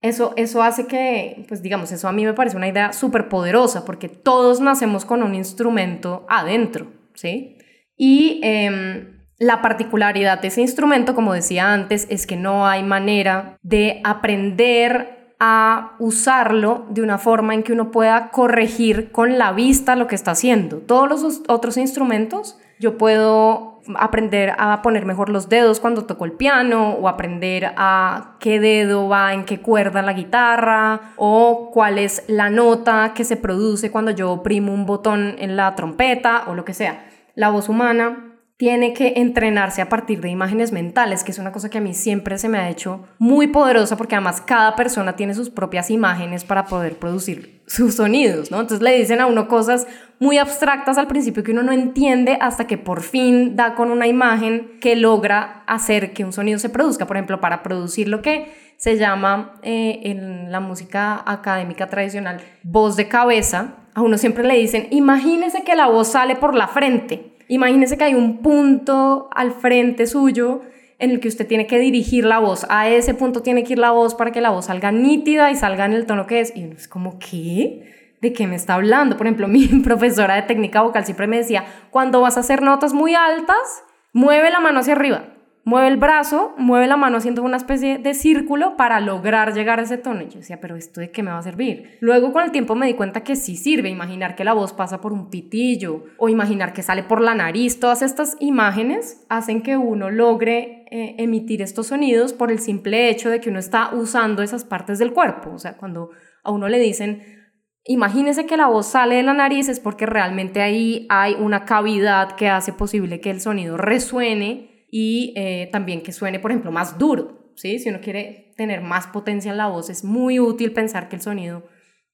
eso, eso hace que, pues digamos, eso a mí me parece una idea súper poderosa porque todos nacemos con un instrumento adentro, ¿sí? Y em, la particularidad de ese instrumento, como decía antes, es que no hay manera de aprender a usarlo de una forma en que uno pueda corregir con la vista lo que está haciendo. Todos los otros instrumentos yo puedo aprender a poner mejor los dedos cuando toco el piano o aprender a qué dedo va en qué cuerda la guitarra o cuál es la nota que se produce cuando yo oprimo un botón en la trompeta o lo que sea. La voz humana tiene que entrenarse a partir de imágenes mentales, que es una cosa que a mí siempre se me ha hecho muy poderosa porque además cada persona tiene sus propias imágenes para poder producir sus sonidos, ¿no? Entonces le dicen a uno cosas muy abstractas al principio que uno no entiende hasta que por fin da con una imagen que logra hacer que un sonido se produzca. Por ejemplo, para producir lo que se llama eh, en la música académica tradicional voz de cabeza, a uno siempre le dicen, imagínese que la voz sale por la frente. Imagínese que hay un punto al frente suyo en el que usted tiene que dirigir la voz. A ese punto tiene que ir la voz para que la voz salga nítida y salga en el tono que es. Y uno es como, ¿qué? ¿De qué me está hablando? Por ejemplo, mi profesora de técnica vocal siempre me decía, cuando vas a hacer notas muy altas, mueve la mano hacia arriba mueve el brazo, mueve la mano haciendo una especie de círculo para lograr llegar a ese tono. Y yo decía, pero ¿esto de qué me va a servir? Luego con el tiempo me di cuenta que sí sirve, imaginar que la voz pasa por un pitillo o imaginar que sale por la nariz. Todas estas imágenes hacen que uno logre eh, emitir estos sonidos por el simple hecho de que uno está usando esas partes del cuerpo. O sea, cuando a uno le dicen... Imagínese que la voz sale de la nariz es porque realmente ahí hay una cavidad que hace posible que el sonido resuene y eh, también que suene, por ejemplo, más duro. ¿sí? Si uno quiere tener más potencia en la voz, es muy útil pensar que el sonido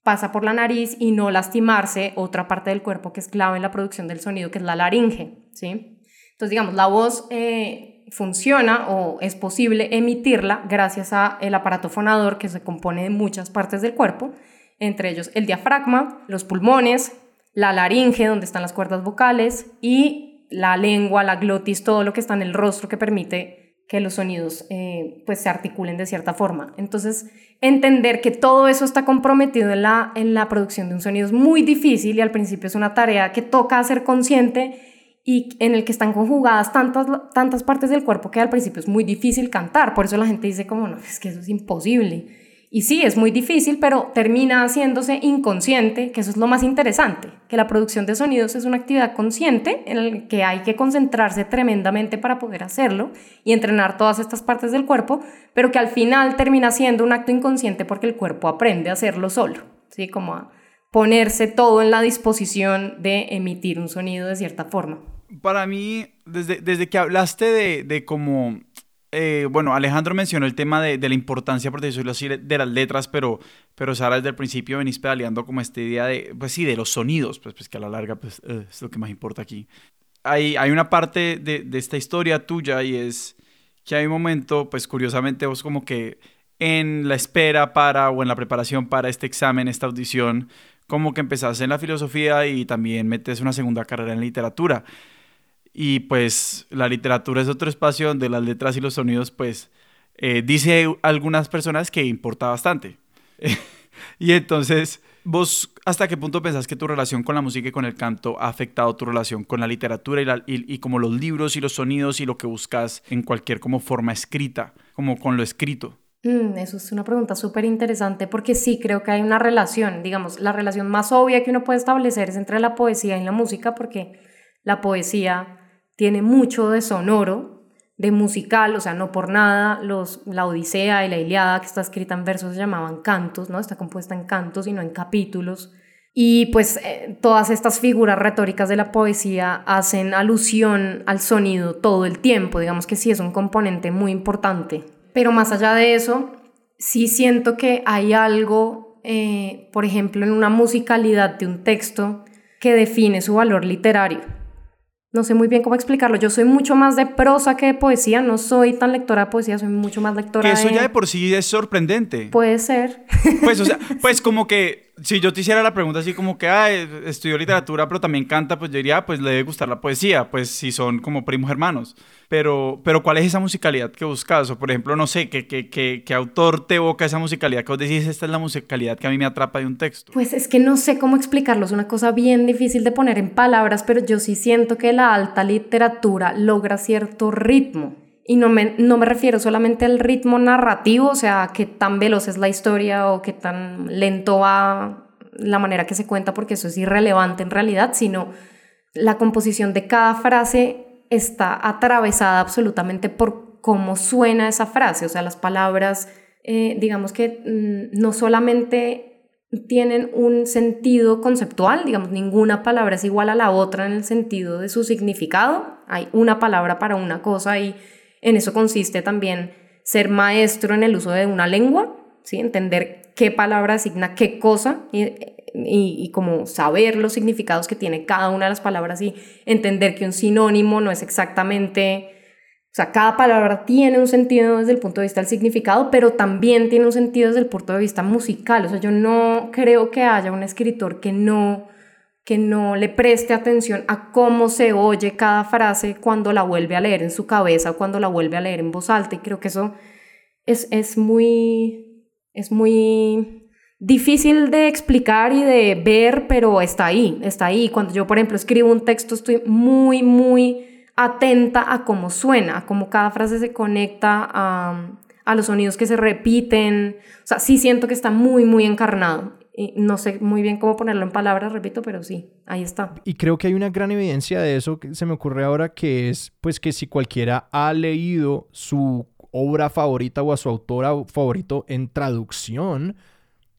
pasa por la nariz y no lastimarse otra parte del cuerpo que es clave en la producción del sonido, que es la laringe. ¿sí? Entonces, digamos, la voz eh, funciona o es posible emitirla gracias a el aparato fonador que se compone de muchas partes del cuerpo, entre ellos el diafragma, los pulmones, la laringe, donde están las cuerdas vocales, y la lengua, la glotis, todo lo que está en el rostro que permite que los sonidos eh, pues se articulen de cierta forma. Entonces, entender que todo eso está comprometido en la, en la producción de un sonido es muy difícil y al principio es una tarea que toca ser consciente y en el que están conjugadas tantas, tantas partes del cuerpo que al principio es muy difícil cantar. Por eso la gente dice como, no, es que eso es imposible. Y sí, es muy difícil, pero termina haciéndose inconsciente, que eso es lo más interesante, que la producción de sonidos es una actividad consciente en la que hay que concentrarse tremendamente para poder hacerlo y entrenar todas estas partes del cuerpo, pero que al final termina siendo un acto inconsciente porque el cuerpo aprende a hacerlo solo, ¿sí? Como a ponerse todo en la disposición de emitir un sonido de cierta forma. Para mí, desde, desde que hablaste de, de cómo eh, bueno, Alejandro mencionó el tema de, la importancia, por decirlo así, de las letras, pero, pero Sara desde el principio venís pedaleando como esta idea de, pues sí, de los sonidos, pues, pues que a la larga pues, eh, es lo que más importa aquí. Hay, hay una parte de, de, esta historia tuya y es que hay un momento, pues curiosamente vos como que en la espera para o en la preparación para este examen, esta audición, como que empezás en la filosofía y también metes una segunda carrera en literatura. Y pues la literatura es otro espacio donde las letras y los sonidos, pues, eh, dice algunas personas que importa bastante. y entonces, ¿vos hasta qué punto pensás que tu relación con la música y con el canto ha afectado tu relación con la literatura y, y, como los libros y los sonidos y lo que buscas en cualquier como forma escrita, como con lo escrito? Mm, eso es una pregunta súper interesante porque sí creo que hay una relación, digamos, la relación más obvia que uno puede establecer es entre la poesía y la música porque la poesía tiene mucho de sonoro, de musical, o sea, no por nada, los, la Odisea y la Iliada, que está escrita en versos, se llamaban cantos, ¿no? Está compuesta en cantos y no en capítulos. Y pues eh, todas estas figuras retóricas de la poesía hacen alusión al sonido todo el tiempo, digamos que sí es un componente muy importante. Pero más allá de eso, sí siento que hay algo, eh, por ejemplo, en una musicalidad de un texto que define su valor literario no sé muy bien cómo explicarlo. Yo soy mucho más de prosa que de poesía. No soy tan lectora de poesía, soy mucho más lectora que eso ya de por sí es sorprendente. Puede ser. Pues, o sea, pues como que si yo te hiciera la pregunta así como que, ah, estudió literatura, pero también canta, pues yo diría, pues le debe gustar la poesía, pues si son como primos hermanos. Pero, pero ¿cuál es esa musicalidad que buscas? O por ejemplo, no sé, ¿qué, qué, qué, qué autor te evoca esa musicalidad que vos decís, esta es la musicalidad que a mí me atrapa de un texto? Pues es que no sé cómo explicarlo, es una cosa bien difícil de poner en palabras, pero yo sí siento que la alta literatura logra cierto ritmo. Y no me, no me refiero solamente al ritmo narrativo, o sea, qué tan veloz es la historia o qué tan lento va la manera que se cuenta, porque eso es irrelevante en realidad, sino la composición de cada frase está atravesada absolutamente por cómo suena esa frase, o sea, las palabras, eh, digamos que mm, no solamente tienen un sentido conceptual, digamos, ninguna palabra es igual a la otra en el sentido de su significado, hay una palabra para una cosa y en eso consiste también ser maestro en el uso de una lengua, ¿sí? entender qué palabra designa qué cosa y, y, como saber los significados que tiene cada una de las palabras y entender que un sinónimo no es exactamente... O sea, cada palabra tiene un sentido desde el punto de vista del significado, pero también tiene un sentido desde el punto de vista musical. O sea, yo no creo que haya un escritor que no que no le preste atención a cómo se oye cada frase cuando la vuelve a leer en su cabeza cuando la vuelve a leer en voz alta. Y creo que eso es, es, muy, es muy difícil de explicar y de ver, pero está ahí, está ahí. Cuando yo, por ejemplo, escribo un texto, estoy muy, muy atenta a cómo suena, a cómo cada frase se conecta a, a los sonidos que se repiten. O sea, sí siento que está muy, muy encarnado no sé muy bien cómo ponerlo en palabras, repito, pero sí, ahí está. Y creo que hay una gran evidencia de eso que se me ocurre ahora, que es pues que si cualquiera ha leído su obra favorita o a su autora favorito en traducción,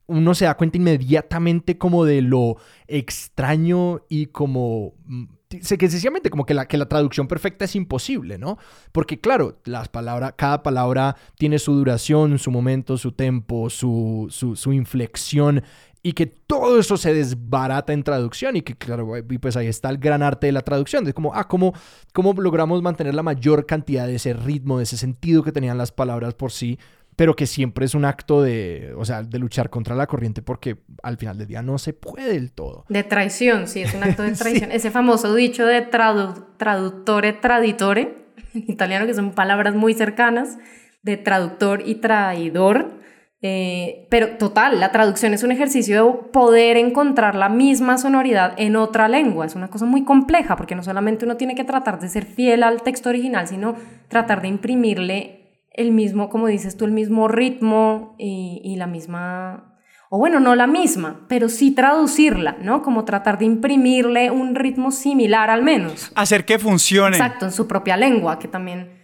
uno se da cuenta inmediatamente como de lo extraño y como mm, que sencillamente como que la, que la traducción perfecta es imposible, ¿no? Porque claro, las palabras, cada palabra tiene su duración, su momento, su tempo, su, su inflexión y que todo eso se desbarata en traducción y que claro, y pues ahí está el gran arte de la traducción, de como, ah, cómo, cómo logramos mantener la mayor cantidad de ese ritmo, de ese sentido que tenían las palabras por sí, pero que siempre es un acto de, o sea, de luchar contra la corriente porque al final del día no se puede del todo. De traición, sí, es un acto de traición. Ese famoso dicho de tradu traductore, traditore, en italiano, que son palabras muy cercanas, de traductor y traidor, eh, pero total, la traducción es un ejercicio de poder encontrar la misma sonoridad en otra lengua. Es una cosa muy compleja porque no solamente uno tiene que tratar de ser fiel al texto original, sino tratar de imprimirle el mismo, como dices tú, el mismo ritmo y, y la misma, o bueno, no la misma, pero sí traducirla, ¿no? Como tratar de imprimirle un ritmo similar al menos. Hacer que funcione. Exacto, en su propia lengua, que también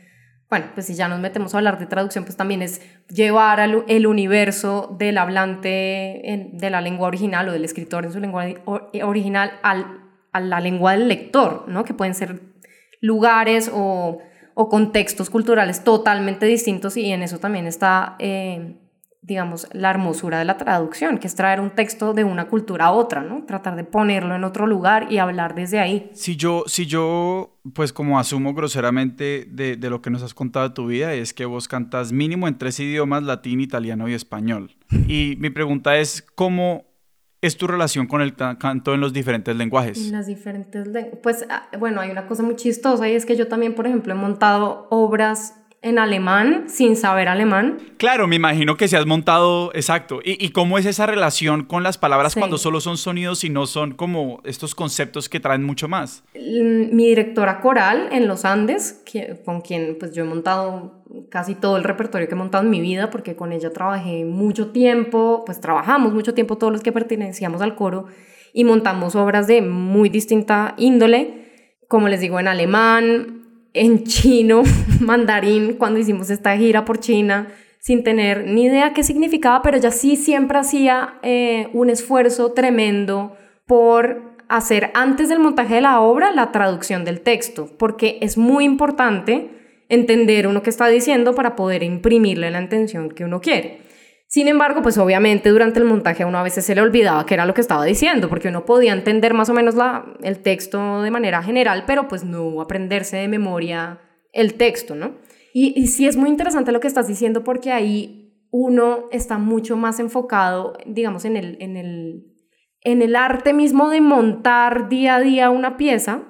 bueno, pues si ya nos metemos a hablar de traducción, pues también es llevar el universo del hablante de la lengua original o del escritor en su lengua original al, a la lengua del lector, ¿no? Que pueden ser lugares o, o contextos culturales totalmente distintos y en eso también está eh, digamos, la hermosura de la traducción, que es traer un texto de una cultura a otra, ¿no? Tratar de ponerlo en otro lugar y hablar desde ahí. Si yo, si yo pues como asumo groseramente de, de lo que nos has contado de tu vida, es que vos cantas mínimo en tres idiomas, latín, italiano y español. Y mi pregunta es, ¿cómo es tu relación con el canto en los diferentes lenguajes? En las diferentes Pues ah, bueno, hay una cosa muy chistosa y es que yo también, por ejemplo, he montado obras en alemán sin saber alemán. Claro, me imagino que se has montado, exacto. ¿Y, cómo es esa relación con las palabras cuando solo son sonidos y no son como estos conceptos que traen mucho más? Mi directora coral en los Andes, con quien pues yo he montado casi todo el repertorio que he montado en mi vida, porque con ella trabajé mucho tiempo, pues trabajamos mucho tiempo todos los que pertenecíamos al coro y montamos obras de muy distinta índole, como les digo, en alemán, en chino, mandarín, cuando hicimos esta gira por China, sin tener ni idea qué significaba, pero ella sí siempre hacía eh, un esfuerzo tremendo por hacer antes del montaje de la obra la traducción del texto, porque es muy importante entender uno que está diciendo para poder imprimirle la intención que uno quiere. Sin embargo, pues obviamente durante el montaje a uno a veces se le olvidaba qué era lo que estaba diciendo, porque uno podía entender más o menos la, el texto de manera general, pero pues no aprenderse de memoria el texto, ¿no? Y, y sí es muy interesante lo que estás diciendo porque ahí uno está mucho más enfocado, digamos, en el, en el, en el arte mismo de montar día a día una pieza,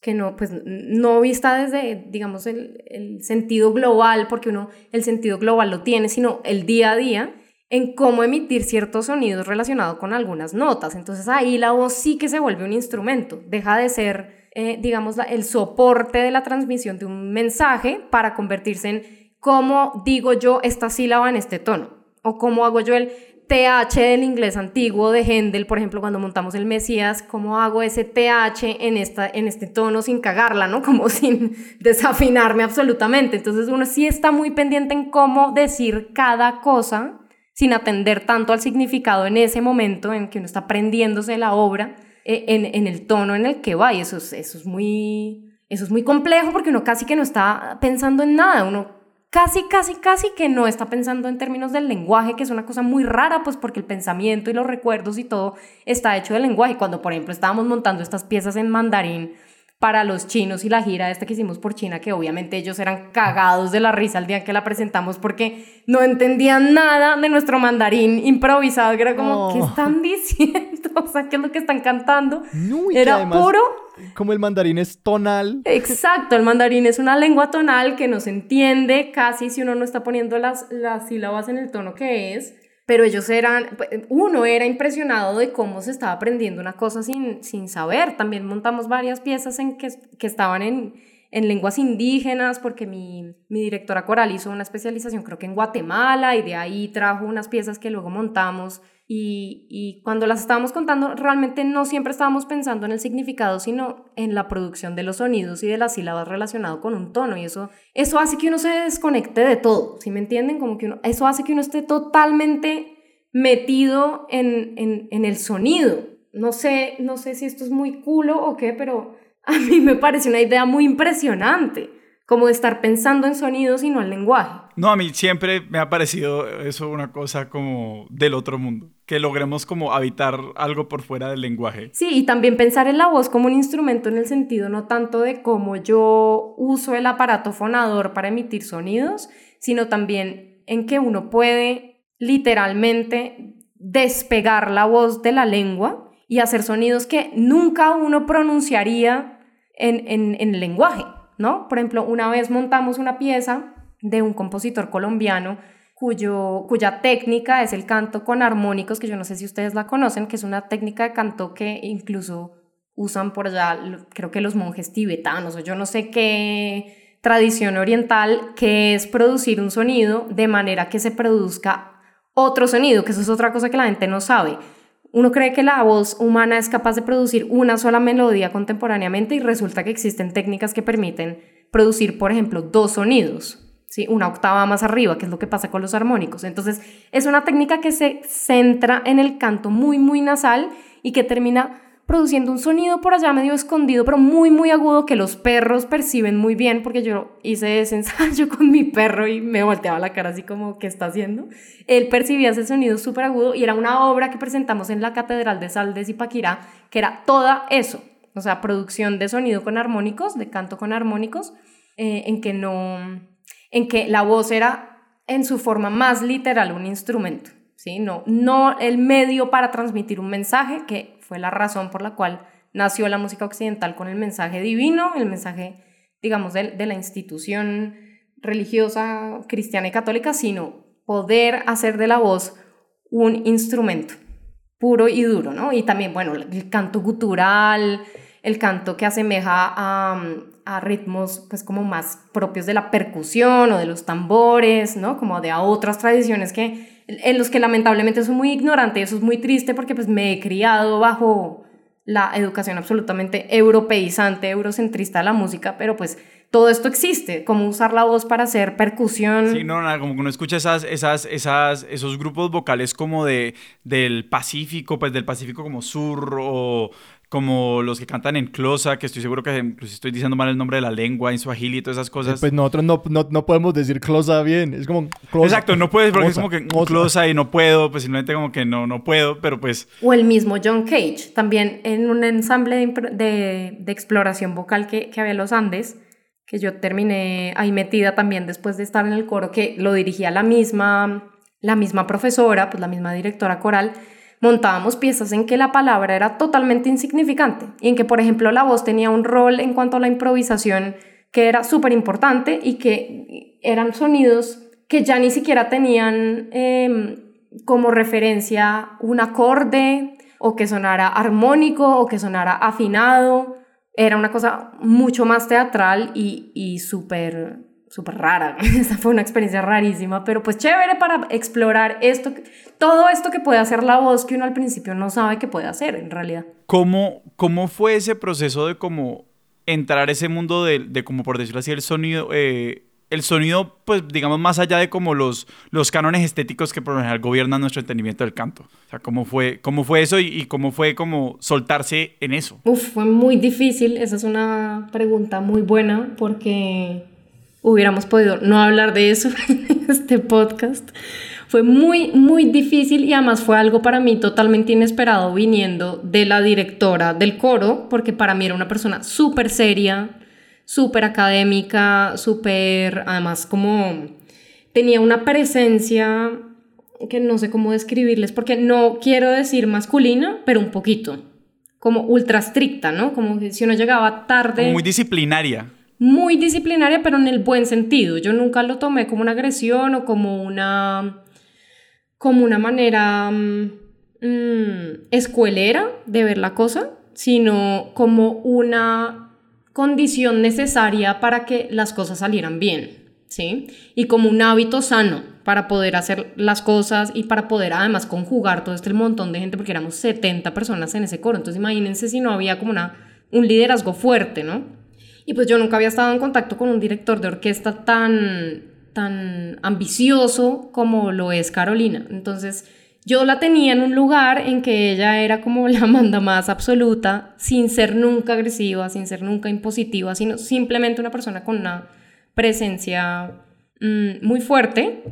que no, pues, no vista desde, digamos, el, el sentido global, porque uno el sentido global lo tiene, sino el día a día, en cómo emitir ciertos sonidos relacionados con algunas notas. Entonces ahí la voz sí que se vuelve un instrumento, deja de ser, eh, digamos, el soporte de la transmisión de un mensaje para convertirse en cómo digo yo esta sílaba en este tono, o cómo hago yo el TH del inglés antiguo de Händel, por ejemplo, cuando montamos el Mesías, cómo hago ese TH en, esta, en este tono sin cagarla, ¿no? Como sin desafinarme absolutamente. Entonces uno sí está muy pendiente en cómo decir cada cosa sin atender tanto al significado en ese momento en que uno está aprendiéndose la obra, eh, en, el tono en el que va. Y eso es, eso es muy... Eso es muy complejo porque uno casi que no está pensando en nada, uno casi, casi, casi que no está pensando en términos del lenguaje, que es una cosa muy rara, pues porque el pensamiento y los recuerdos y todo está hecho del lenguaje. Cuando, por ejemplo, estábamos montando estas piezas en mandarín para los chinos y la gira esta que hicimos por China, que obviamente ellos eran cagados de la risa el día que la presentamos porque no entendían nada de nuestro mandarín improvisado, que era como, ¿qué están diciendo? o sea, ¿qué es lo que están cantando? era puro como el mandarín es tonal. Exacto, el mandarín es una lengua tonal que no se entiende casi si uno no está poniendo las, las sílabas en el tono que es, pero ellos eran, uno era impresionado de cómo se estaba aprendiendo una cosa sin, sin saber. También montamos varias piezas en que, que estaban en, en lenguas indígenas, porque mi, mi, directora coral hizo una especialización creo que en Guatemala y de ahí trajo unas piezas que luego montamos y, cuando las estábamos contando, realmente no siempre estábamos pensando en el significado, sino en la producción de los sonidos y de las sílabas relacionado con un tono. Y eso, eso hace que uno se desconecte de todo, ¿sí me entienden? Como que uno, eso hace que uno esté totalmente metido en, en, el sonido. No sé, no sé si esto es muy culo o qué, pero a mí me parece una idea muy impresionante como de estar pensando en sonidos y no en lenguaje. No, a mí siempre me ha parecido eso una cosa como del otro mundo, que logremos como habitar algo por fuera del lenguaje. Sí, y también pensar en la voz como un instrumento en el sentido no tanto de cómo yo uso el aparato fonador para emitir sonidos, sino también en que uno puede literalmente despegar la voz de la lengua y hacer sonidos que nunca uno pronunciaría en, en, en el lenguaje. ¿no? Por ejemplo, una vez montamos una pieza de un compositor colombiano cuyo, cuya técnica es el canto con armónicos, que yo no sé si ustedes la conocen, que es una técnica de canto que incluso usan por allá, creo que los monjes tibetanos, o yo no sé qué tradición oriental, que es producir un sonido de manera que se produzca otro sonido, que eso es otra cosa que la gente no sabe. Uno cree que la voz humana es capaz de producir una sola melodía contemporáneamente y resulta que existen técnicas que permiten producir, por ejemplo, dos sonidos, ¿sí? una octava más arriba, que es lo que pasa con los armónicos. Entonces, es una técnica que se centra en el canto muy, muy nasal y que termina produciendo un sonido por allá medio escondido, pero muy, muy agudo que los perros perciben muy bien, porque yo hice ese ensayo con mi perro y me volteaba la cara así como, ¿qué está haciendo? Él percibía ese sonido súper agudo y era una obra que presentamos en la Catedral de Sal de Zipaquirá, que era toda eso, o sea, producción de sonido con armónicos, de canto con armónicos, eh, en que no, en que la voz era en su forma más literal un instrumento. ¿Sí? No, no el medio para transmitir un mensaje, que fue la razón por la cual nació la música occidental con el mensaje divino, el mensaje, digamos, de, de la institución religiosa cristiana y católica, sino poder hacer de la voz un instrumento puro y duro, ¿no? Y también, bueno, el canto gutural, el canto que asemeja a, a, ritmos pues como más propios de la percusión o de los tambores, ¿no? Como de a otras tradiciones que en los que lamentablemente soy muy ignorante, eso es muy triste porque pues me he criado bajo la educación absolutamente europeizante, eurocentrista de la música, pero pues todo esto existe, como usar la voz para hacer percusión. Sí, no, nada, como que uno escucha esas, esas, esas, esos grupos vocales como de, del Pacífico, pues del Pacífico como sur o como los que cantan en Closa, que estoy seguro que incluso estoy diciendo mal el nombre de la lengua, en Swahili y todas esas cosas. pues nosotros no, no, no, podemos decir Closa bien, es como Exacto, no puedes porque es como que Closa y no puedo, pues simplemente como que no, no puedo, pero pues... O el mismo John Cage, también en un ensamble de, de, exploración vocal que, que había en los Andes, que yo terminé ahí metida también después de estar en el coro, que lo dirigía la misma la misma profesora, pues la misma directora coral, montábamos piezas en que la palabra era totalmente insignificante y en que, por ejemplo, la voz tenía un rol en cuanto a la improvisación que era súper importante y que eran sonidos que ya ni siquiera tenían em, como referencia un acorde o que sonara armónico o que sonara afinado. Era una cosa mucho más teatral y, y súper súper rara. Esa fue una experiencia rarísima, pero pues chévere para explorar esto, todo esto que puede hacer la voz que uno al principio no sabe que puede hacer en realidad. ¿Cómo, cómo fue ese proceso de como entrar a ese mundo de, de como por decirlo así, el sonido, eh, el sonido, pues digamos, más allá de como los, los cánones estéticos que por lo general gobiernan nuestro entendimiento del canto. O sea, ¿cómo fue, cómo fue eso y, y cómo fue como soltarse en eso? Uf, fue muy difícil. Esa es una pregunta muy buena porque hubiéramos podido no hablar de eso en este podcast. Fue muy, muy difícil y además fue algo para mí totalmente inesperado viniendo de la directora del coro, porque para mí era una persona súper seria, súper académica, súper, además como tenía una presencia que no sé cómo describirles, porque no quiero decir masculina, pero un poquito, como ultra estricta, ¿no? Como si uno llegaba tarde... muy disciplinaria muy disciplinaria, pero en el buen sentido. Yo nunca lo tomé como una agresión o como una, como una manera mm, mm, escuelera de ver la cosa, sino como una condición necesaria para que las cosas salieran bien, ¿sí? Y como un hábito sano para poder hacer las cosas y para poder además conjugar todo este montón de gente, porque éramos 70 personas en ese coro, entonces imagínense si no había como una, un liderazgo fuerte, ¿no? Y pues yo nunca había estado en contacto con un director de orquesta tan, tan ambicioso como lo es Carolina. Entonces yo la tenía en un lugar en que ella era como la manda más absoluta, sin ser nunca agresiva, sin ser nunca impositiva, sino simplemente una persona con una presencia mm, muy fuerte.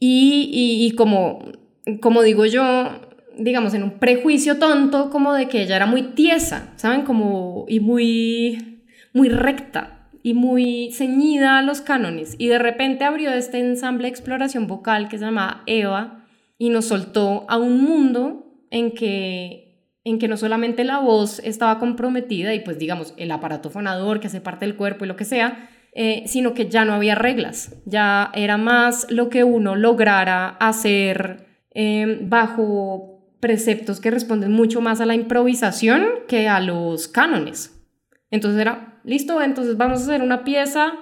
Y, y, como, como digo yo, digamos, en un prejuicio tonto como de que ella era muy tiesa, ¿saben? Como, y muy muy recta y muy ceñida a los cánones. Y de repente abrió este ensamble de exploración vocal que se llamaba Eva y nos soltó a un mundo en que, en que no solamente la voz estaba comprometida y pues digamos el aparato fonador que hace parte del cuerpo y lo que sea, eh, sino que ya no había reglas, ya era más lo que uno lograra hacer eh, bajo preceptos que responden mucho más a la improvisación que a los cánones. Entonces era listo, entonces vamos a hacer una pieza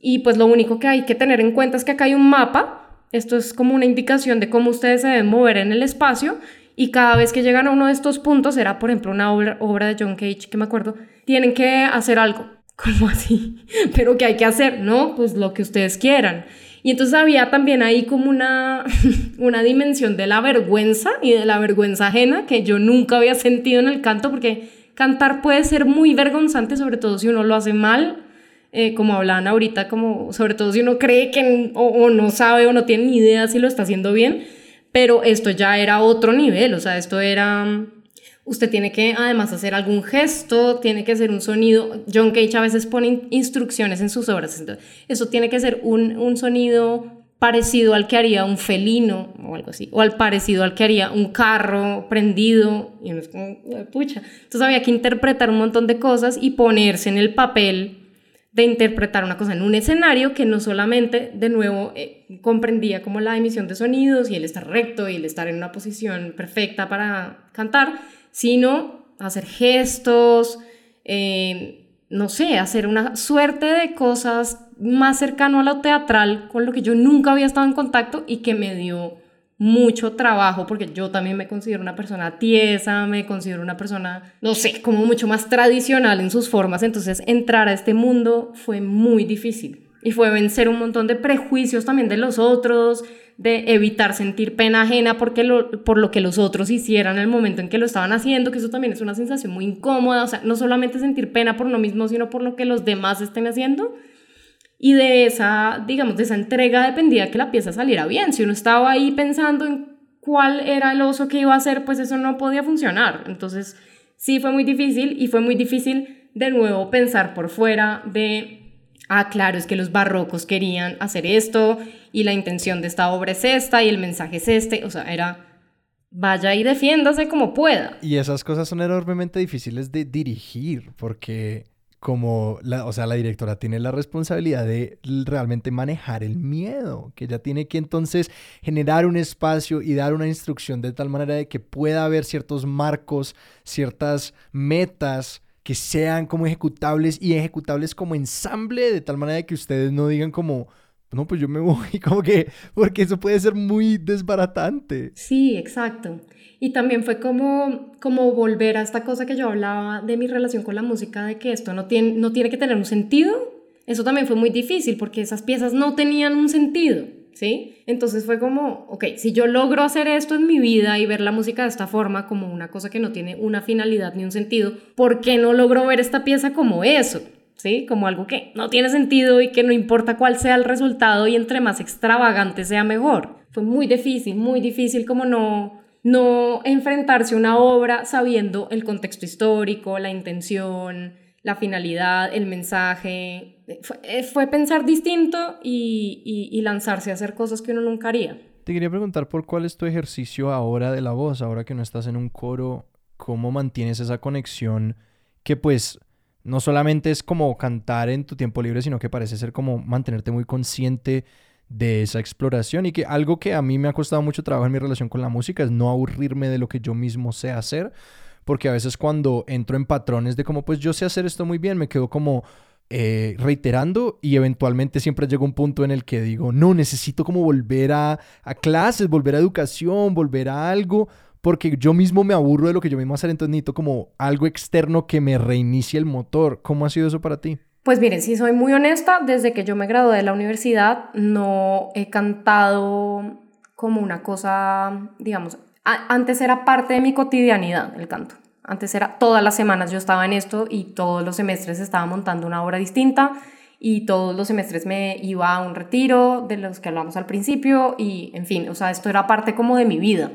y pues lo único que hay que tener en cuenta es que acá hay un mapa, esto es como una indicación de cómo ustedes se deben mover en el espacio y cada vez que llegan a uno de estos puntos, era por ejemplo una obra, obra de John Cage que me acuerdo, tienen que hacer algo, como así, pero ¿qué hay que hacer? No, pues lo que ustedes quieran. Y entonces había también ahí como una, una dimensión de la vergüenza y de la vergüenza ajena que yo nunca había sentido en el canto porque cantar puede ser muy vergonzante, sobre todo si uno lo hace mal, eh, como hablaban ahorita, como sobre todo si uno cree que o, no sabe o no tiene ni idea si lo está haciendo bien, pero esto ya era otro nivel, o sea, esto era, usted tiene que además hacer algún gesto, tiene que hacer un sonido, John Cage a veces pone instrucciones en sus obras, entonces, eso tiene que ser un, un sonido parecido al que haría un felino o algo así, o al parecido al que haría un carro prendido, y uno es como, pucha. Entonces había que interpretar un montón de cosas y ponerse en el papel de interpretar una cosa en un escenario que no solamente, de nuevo, eh, comprendía como la emisión de sonidos y el estar recto y el estar en una posición perfecta para cantar, sino hacer gestos, eh, no sé, hacer una suerte de cosas más cercano a lo teatral, con lo que yo nunca había estado en contacto y que me dio mucho trabajo, porque yo también me considero una persona tiesa, me considero una persona, no sé, como mucho más tradicional en sus formas, entonces entrar a este mundo fue muy difícil y fue vencer un montón de prejuicios también de los otros, de evitar sentir pena ajena porque lo, por lo que los otros hicieran en el momento en que lo estaban haciendo, que eso también es una sensación muy incómoda, o sea, no solamente sentir pena por uno mismo, sino por lo que los demás estén haciendo. Y de esa, digamos, de esa entrega dependía que la pieza saliera bien. Si uno estaba ahí pensando en cuál era el oso que iba a hacer, pues eso no podía funcionar. Entonces, sí fue muy difícil y fue muy difícil de nuevo pensar por fuera de ah, claro, es que los barrocos querían hacer esto y la intención de esta obra es esta y el mensaje es este, o sea, era vaya y defiéndase como pueda. Y esas cosas son enormemente difíciles de dirigir porque como la, o sea, la directora tiene la responsabilidad de realmente manejar el miedo, que ella tiene que entonces generar un espacio y dar una instrucción de tal manera de que pueda haber ciertos marcos, ciertas metas que sean como ejecutables y ejecutables como ensamble, de tal manera de que ustedes no digan como, no, pues yo me voy, como que, porque eso puede ser muy desbaratante. Sí, exacto. Y también fue como, como volver a esta cosa que yo hablaba de mi relación con la música, de que esto no tiene, no tiene que tener un sentido. Eso también fue muy difícil porque esas piezas no tenían un sentido. ¿sí? Entonces fue como, ok, si yo logro hacer esto en mi vida y ver la música de esta forma como una cosa que no tiene una finalidad ni un sentido, ¿por qué no logro ver esta pieza como eso? ¿Sí? Como algo que no tiene sentido y que no importa cuál sea el resultado y entre más extravagante sea mejor. Fue muy difícil, muy difícil como no, no enfrentarse a una obra sabiendo el contexto histórico, la intención, la finalidad, el mensaje. Eh, fue, pensar distinto y, lanzarse a hacer cosas que uno nunca haría. Te quería preguntar por cuál es tu ejercicio ahora de la voz, ahora que no estás en un coro, cómo mantienes esa conexión que pues no solamente es como cantar en tu tiempo libre, sino que parece ser como mantenerte muy consciente de esa exploración y que algo que a mí me ha costado mucho trabajo en mi relación con la música es no aburrirme de lo que yo mismo sé hacer, porque a veces cuando entro en patrones de como, pues yo sé hacer esto muy bien, me quedo como eh, reiterando y eventualmente siempre llego a un punto en el que digo, no, necesito como volver a, a clases, volver a educación, volver a algo, porque yo mismo me aburro de lo que yo mismo hacer, entonces necesito como algo externo que me reinicie el motor. ¿Cómo ha sido eso para ti? Pues miren, si soy muy honesta, desde que yo me gradué de la universidad no he cantado como una cosa, digamos, antes era parte de mi cotidianidad el canto. Antes era todas las semanas yo estaba en esto y todos los semestres estaba montando una obra distinta y todos los semestres me iba a un retiro de los que hablamos al principio y en fin, o sea, esto era parte como de mi vida.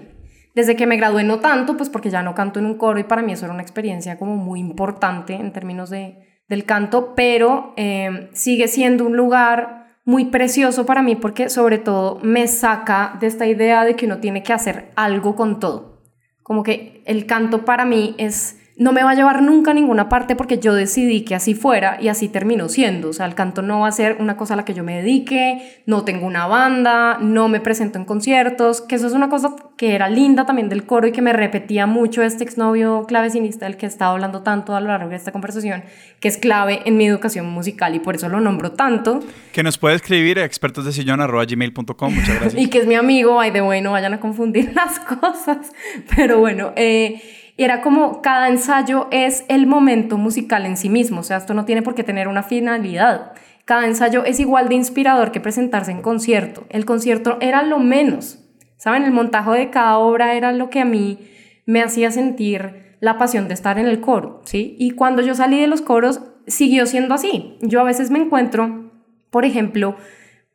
Desde que me gradué no tanto, pues porque ya no canto en un coro y para mí eso era una experiencia como muy importante en términos de, del canto, pero eh, sigue siendo un lugar muy precioso para mí porque sobre todo me saca de esta idea de que uno tiene que hacer algo con todo. Como que el canto para mí es no me va a llevar nunca a ninguna parte porque yo decidí que así fuera y así terminó siendo. O sea, el canto no va a ser una cosa a la que yo me dedique, no tengo una banda, no me presento en conciertos, que eso es una cosa que era linda también del coro y que me repetía mucho este exnovio clavecinista del que he estado hablando tanto a lo largo de esta conversación, que es clave en mi educación musical y por eso lo nombro tanto. Que nos puede escribir a expertosdesillon.gmail.com, muchas gracias. y que es mi amigo, ay de bueno, vayan a confundir las cosas. Pero bueno, eh era como cada ensayo es el momento musical en sí mismo, o sea, esto no tiene por qué tener una finalidad. Cada ensayo es igual de inspirador que presentarse en concierto. El concierto era lo menos, ¿saben? El montaje de cada obra era lo que a mí me hacía sentir la pasión de estar en el coro, ¿sí? Y cuando yo salí de los coros, siguió siendo así. Yo a veces me encuentro, por ejemplo,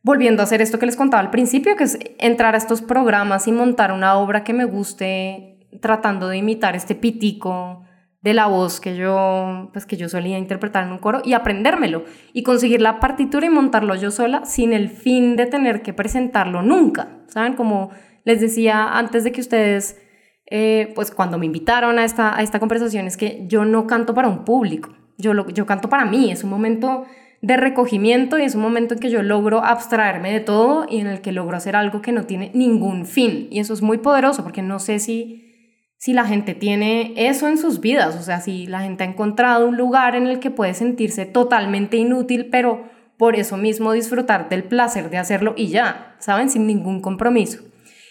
volviendo a hacer esto que les contaba al principio, que es entrar a estos programas y montar una obra que me guste tratando de imitar este pitico de la voz que yo, pues que yo solía interpretar en un coro y aprendérmelo y conseguir la partitura y montarlo yo sola sin el fin de tener que presentarlo nunca, ¿saben? Como les decía antes de que ustedes, eh, pues cuando me invitaron a esta, a esta conversación es que yo no canto para un público, yo, lo, yo canto para mí, es un momento de recogimiento y es un momento en que yo logro abstraerme de todo y en el que logro hacer algo que no tiene ningún fin y eso es muy poderoso porque no sé si si la gente tiene eso en sus vidas, o sea, si la gente ha encontrado un lugar en el que puede sentirse totalmente inútil, pero por eso mismo disfrutar del placer de hacerlo y ya, ¿saben? Sin ningún compromiso.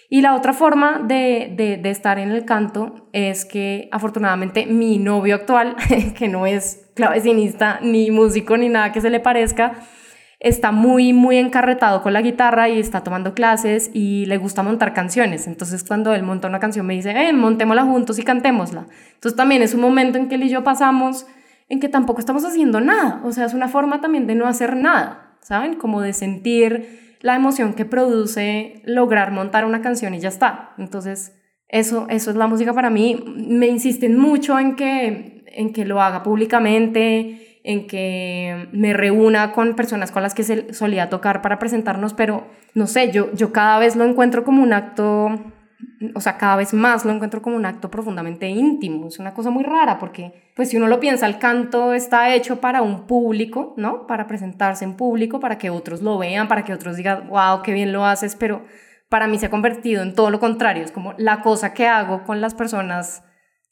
Y la otra forma de, de, estar en el canto es que afortunadamente mi novio actual, que no es clavecinista, ni músico, ni nada que se le parezca, está muy, muy encarretado con la guitarra y está tomando clases y le gusta montar canciones. Entonces cuando él monta una canción me dice, eh, montémosla juntos y cantémosla. Entonces también es un momento en que él y yo pasamos en que tampoco estamos haciendo nada. O sea, es una forma también de no hacer nada, ¿saben? Como de sentir la emoción que produce lograr montar una canción y ya está. Entonces, eso, eso es la música para mí. Me insisten mucho en que, en que lo haga públicamente, en que me reúna con personas con las que se solía tocar para presentarnos, pero no sé, yo, yo cada vez lo encuentro como un acto, o sea, cada vez más lo encuentro como un acto profundamente íntimo, es una cosa muy rara porque, pues si uno lo piensa, el canto está hecho para un público, ¿no? Para presentarse en público, para que otros lo vean, para que otros digan, wow, qué bien lo haces, pero para mí se ha convertido en todo lo contrario, es como la cosa que hago con las personas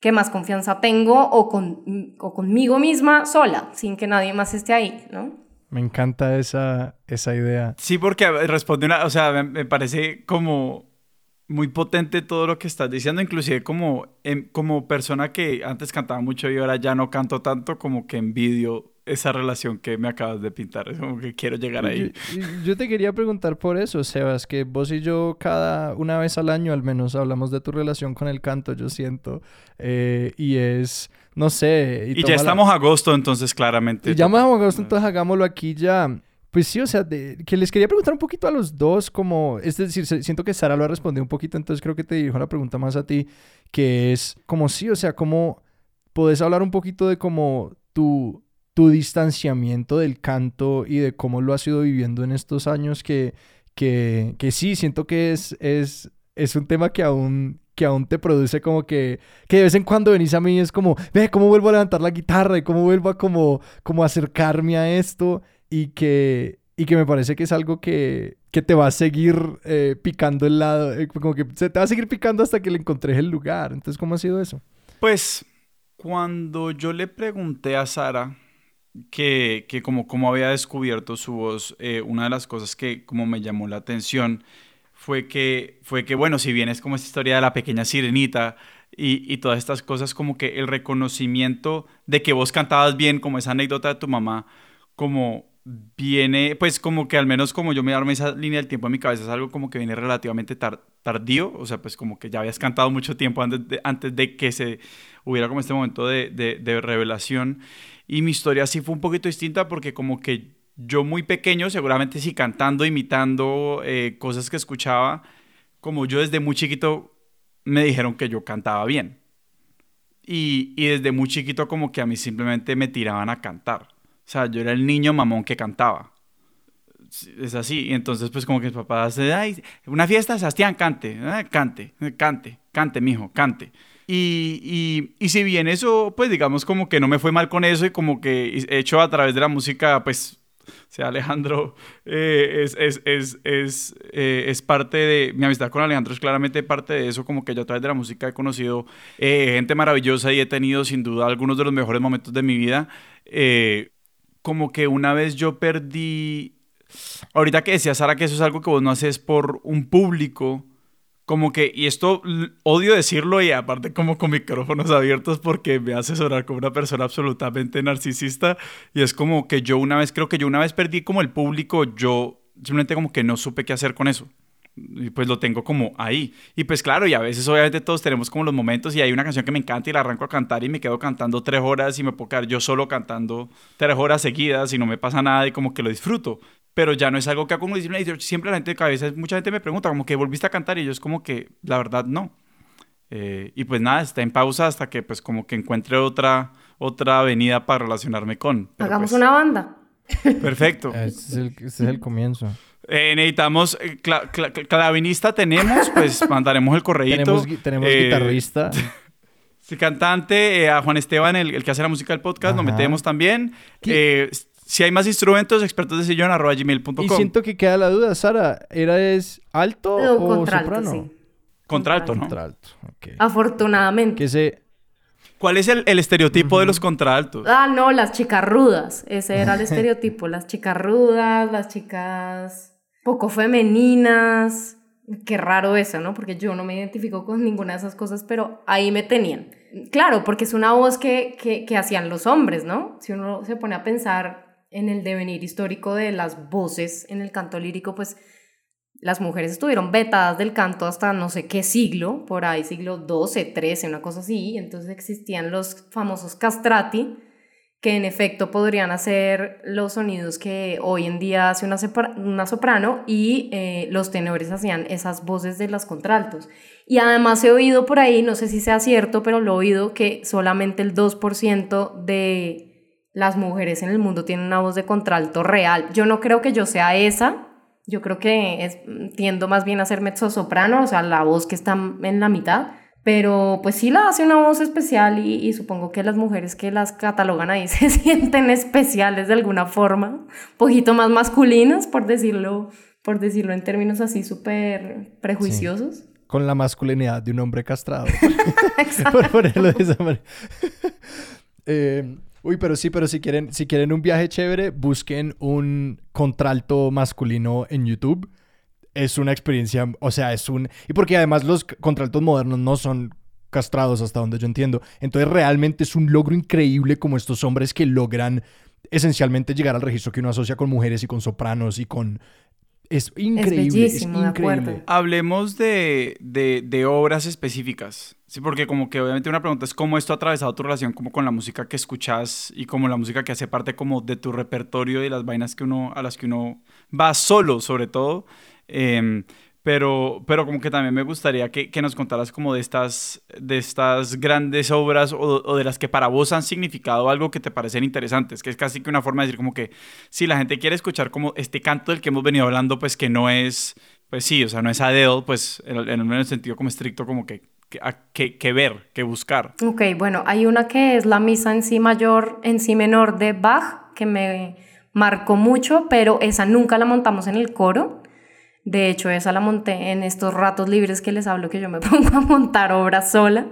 que más confianza tengo o, con, o conmigo misma sola, sin que nadie más esté ahí, ¿no? Me encanta esa, esa idea. Sí, porque responde una, o sea, me, parece como muy potente todo lo que estás diciendo, inclusive como, como persona que antes cantaba mucho y ahora ya no canto tanto, como que envidio esa relación que me acabas de pintar. Es como que quiero llegar ahí. Yo, te quería preguntar por eso, Sebas, que vos y yo cada una vez al año al menos hablamos de tu relación con el canto, yo siento. Eh, y es, no sé. Y, ya estamos a agosto, entonces claramente. Y ya estamos agosto, entonces hagámoslo aquí ya. Pues sí, o sea, que les quería preguntar un poquito a los dos, como, es decir, siento que Sara lo ha respondido un poquito, entonces creo que te dirijo la pregunta más a ti, que es como sí, o sea, cómo podés hablar un poquito de cómo tu tu distanciamiento del canto y de cómo lo has ido viviendo en estos años que, que, que sí, siento que es, es, es un tema que aún, que aún te produce como que, que de vez en cuando venís a mí y es como, ve, ¿cómo vuelvo a levantar la guitarra? Y cómo vuelvo a como, como acercarme a esto y que, y que me parece que es algo que, que te va a seguir eh, picando el lado, eh, como que se te va a seguir picando hasta que le encontres el lugar. Entonces, ¿cómo ha sido eso? Pues cuando yo le pregunté a Sara que, que como, como había descubierto su voz, eh, una de las cosas que como me llamó la atención fue que, fue que, bueno, si bien es como esta historia de la pequeña sirenita y, y todas estas cosas, como que el reconocimiento de que vos cantabas bien, como esa anécdota de tu mamá, como viene, pues como que al menos como yo me armé esa línea del tiempo en mi cabeza, es algo como que viene relativamente tardío, o sea, pues como que ya habías cantado mucho tiempo antes de, antes de que se hubiera como este momento de, de, de revelación. Y mi historia sí fue un poquito distinta porque como que yo muy pequeño, seguramente sí cantando, imitando eh, cosas que escuchaba, como yo desde muy chiquito me dijeron que yo cantaba bien. Y, y, desde muy chiquito como que a mí simplemente me tiraban a cantar. O sea, yo era el niño mamón que cantaba. Es así. Y entonces pues como que mis papás, ay, una fiesta, Sebastián, cante, ah, cante, cante, cante, mijo, cante. Y, y, si bien eso, pues digamos como que no me fue mal con eso y como que he hecho a través de la música, pues, o sea, Alejandro eh, es, es, es, es, eh, es, parte de, mi amistad con Alejandro es claramente parte de eso, como que yo a través de la música he conocido eh, gente maravillosa y he tenido sin duda algunos de los mejores momentos de mi vida. como que una vez yo perdí, ahorita que decía Sara que eso es algo que vos no haces por un público, como que, y esto odio decirlo y aparte como con micrófonos abiertos porque me hace sonar como una persona absolutamente narcisista y es como que yo una vez, creo que yo una vez perdí como el público, yo simplemente como que no supe qué hacer con eso. Y pues lo tengo como ahí. Y pues claro, y a veces obviamente todos tenemos como los momentos y hay una canción que me encanta y la arranco a cantar y me quedo cantando tres horas y me puedo quedar yo solo cantando tres horas seguidas y no me pasa nada y como que lo disfruto pero ya no es algo que hago como disciplina. siempre la gente, cabeza, mucha gente me pregunta, como que volviste a cantar y yo es como que, la verdad, no. Eh, y pues nada, está en pausa hasta que pues como que encuentre otra, otra avenida para relacionarme con. Hagamos pues una banda. Perfecto. ese, es el, comienzo. Eh, necesitamos, eh, clavinista tenemos, pues mandaremos el correo. Tenemos, tenemos guitarrista. Sí, cantante, a Juan Esteban, el, que hace la música del podcast, lo metemos también. Si hay más instrumentos, expertos de sillón, arroba gmail.com. Y siento que queda la duda, Sara, ¿era es alto o, soprano? Contralto, ¿no? Contralto, Afortunadamente. Que se... ¿Cuál es el, estereotipo de los contraltos? Ah, no, las chicas rudas. Ese era el estereotipo. las chicas rudas, las chicas poco femeninas. Qué raro eso, ¿no? Porque yo no me identifico con ninguna de esas cosas, pero ahí me tenían. Claro, porque es una voz que, que, que hacían los hombres, ¿no? Si uno se pone a pensar en el devenir histórico de las voces en el canto lírico, pues las mujeres estuvieron vetadas del canto hasta no sé qué siglo, por ahí siglo XII, XIII, una cosa así, entonces existían los famosos castrati, que en efecto podrían hacer los sonidos que hoy en día hace una, soprano y eh, los tenores hacían esas voces de las contraltos. Y además he oído por ahí, no sé si sea cierto, pero lo he oído que solamente el 2% de las mujeres en el mundo tienen una voz de contralto real. Yo no creo que yo sea esa, yo creo que es, tiendo más bien a ser mezzo-soprano, o sea, la voz que está en la mitad, pero pues sí la hace una voz especial y, supongo que las mujeres que las catalogan ahí se sienten especiales de alguna forma, poquito más masculinas, por decirlo, por decirlo en términos así súper prejuiciosos. Con la masculinidad de un hombre castrado. por ponerlo de esa manera. eh, Uy, pero sí, pero si quieren, si quieren un viaje chévere, busquen un contralto masculino en YouTube. Es una experiencia, o sea, es un... Y porque además los contraltos modernos no son castrados hasta donde yo entiendo. Entonces realmente es un logro increíble como estos hombres que logran esencialmente llegar al registro que uno asocia con mujeres y con sopranos y con es increíble. Es, increíble. Hablemos de, de, obras específicas. Sí, porque como que obviamente una pregunta es cómo esto ha atravesado tu relación como con la música que escuchas y como la música que hace parte como de tu repertorio y las vainas que uno, a las que uno va solo, sobre todo. Em, pero, pero como que también me gustaría que, que, nos contaras como de estas, de estas grandes obras o, o, de las que para vos han significado algo que te parecen interesantes, que es casi que una forma de decir como que si la gente quiere escuchar como este canto del que hemos venido hablando, pues que no es, pues sí, o sea, no es Adele, pues en, en el sentido como estricto como que, que, que, ver, que buscar. Ok, bueno, hay una que es la misa en sí mayor, en sí menor de Bach, que me marcó mucho, pero esa nunca la montamos en el coro de hecho, esa la monté en estos ratos libres que les hablo, que yo me pongo a montar obras sola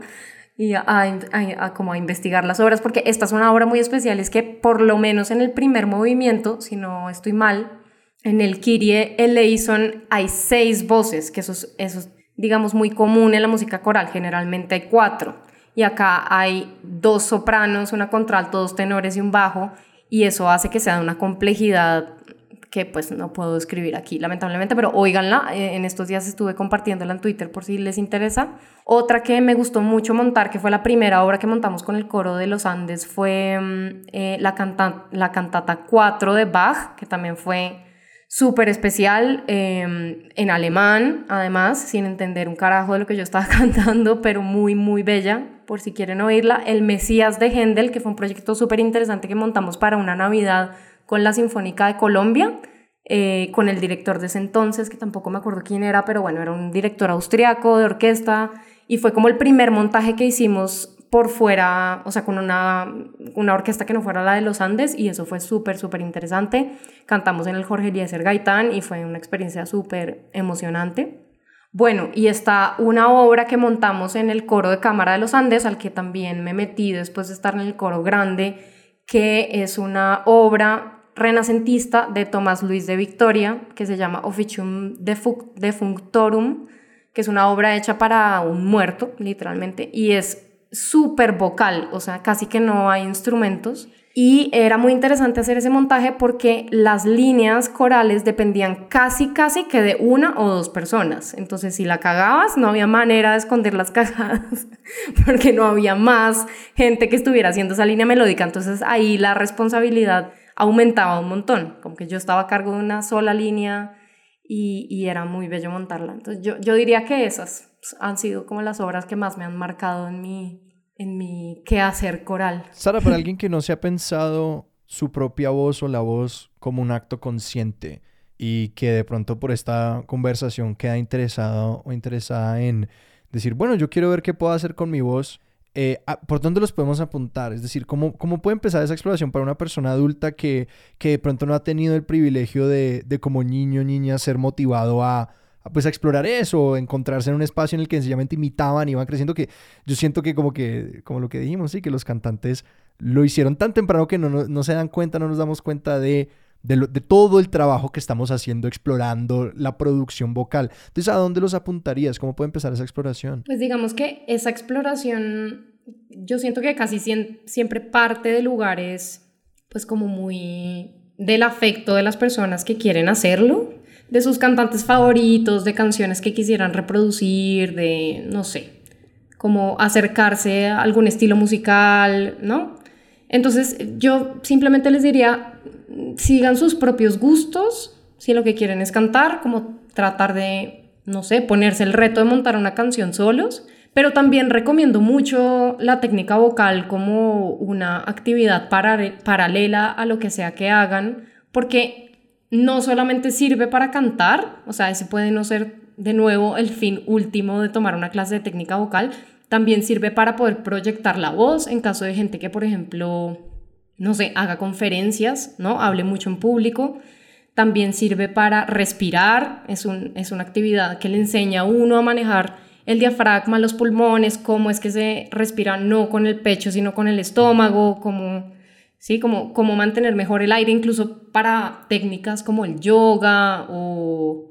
y a, como a investigar las obras, porque esta es una obra muy especial, es que por lo menos en el primer movimiento, si no estoy mal, en el Kyrie eleison hay seis voces, que eso es, eso es, digamos, muy común en la música coral, generalmente hay cuatro, y acá hay dos sopranos, una contralto, dos tenores y un bajo, y eso hace que sea de una complejidad que pues no puedo escribir aquí lamentablemente, pero oíganla, eh, en estos días estuve compartiéndola en Twitter por si les interesa. Otra que me gustó mucho montar, que fue la primera obra que montamos con el coro de los Andes, fue mm, eh, la, canta la cantata 4 de Bach, que también fue súper especial em, en alemán, además, sin entender un carajo de lo que yo estaba cantando, pero muy, muy bella, por si quieren oírla. El Mesías de Händel, que fue un proyecto súper interesante que montamos para una Navidad con la Sinfónica de Colombia, eh, con el director de ese entonces, que tampoco me acuerdo quién era, pero bueno, era un director austriaco de orquesta, y fue como el primer montaje que hicimos por fuera, o sea, con una, una orquesta que no fuera la de los Andes, y eso fue súper, súper interesante. Cantamos en el Jorge Eliezer Gaitán y fue una experiencia súper emocionante. Bueno, y está una obra que montamos en el coro de Cámara de los Andes, al que también me metí después de estar en el coro grande, que es una obra renacentista de Tomás Luis de Victoria, que se llama Officium Defunctorum, que es una obra hecha para un muerto, literalmente, y es súper vocal, o sea, casi que no hay instrumentos. Y era muy interesante hacer ese montaje porque las líneas corales dependían casi, casi que de una o dos personas. Entonces, si la cagabas, no había manera de esconder las cagadas porque no había más gente que estuviera haciendo esa línea melódica. Entonces, ahí la responsabilidad aumentaba un montón, como que yo estaba a cargo de una sola línea y, y era muy bello montarla. Entonces yo, yo, diría que esas han sido como las obras que más me han marcado en mi, en mi quehacer coral. Sara, para alguien que no se ha pensado su propia voz o la voz como un acto consciente y que de pronto por esta conversación queda interesado o interesada en decir, bueno, yo quiero ver qué puedo hacer con mi voz eh, ¿por dónde los podemos apuntar? Es decir, ¿cómo, ¿cómo puede empezar esa exploración para una persona adulta que, que de pronto no ha tenido el privilegio de, de como niño o niña ser motivado a, pues explorar eso, encontrarse en un espacio en el que sencillamente imitaban y iban creciendo que yo siento que como que, como lo que dijimos, sí, que los cantantes lo hicieron tan temprano que no, no, no se dan cuenta, no nos damos cuenta de de, todo el trabajo que estamos haciendo explorando la producción vocal. Entonces, ¿a dónde los apuntarías? ¿Cómo puede empezar esa exploración? Pues digamos que esa exploración, yo siento que casi siempre parte de lugares, pues como muy del afecto de las personas que quieren hacerlo, de sus cantantes favoritos, de canciones que quisieran reproducir, de, no sé, como acercarse a algún estilo musical, ¿no? Entonces yo simplemente les diría, sigan sus propios gustos, si lo que quieren es cantar, como tratar de, no sé, ponerse el reto de montar una canción solos, Pero también recomiendo mucho la técnica vocal como una actividad paralela a lo que sea que hagan, porque no solamente sirve para cantar, o sea, ese puede no ser de nuevo el fin último de tomar una clase de técnica vocal, también sirve para poder proyectar la voz en caso de gente que, por ejemplo, no sé, haga conferencias, ¿no? Hable mucho en público. También sirve para respirar, es, un, es una actividad que le enseña a uno a manejar el diafragma, los pulmones, cómo es que se respira no con el pecho, sino con el estómago, cómo, ¿sí? como, cómo mantener mejor el aire, incluso para técnicas como el yoga o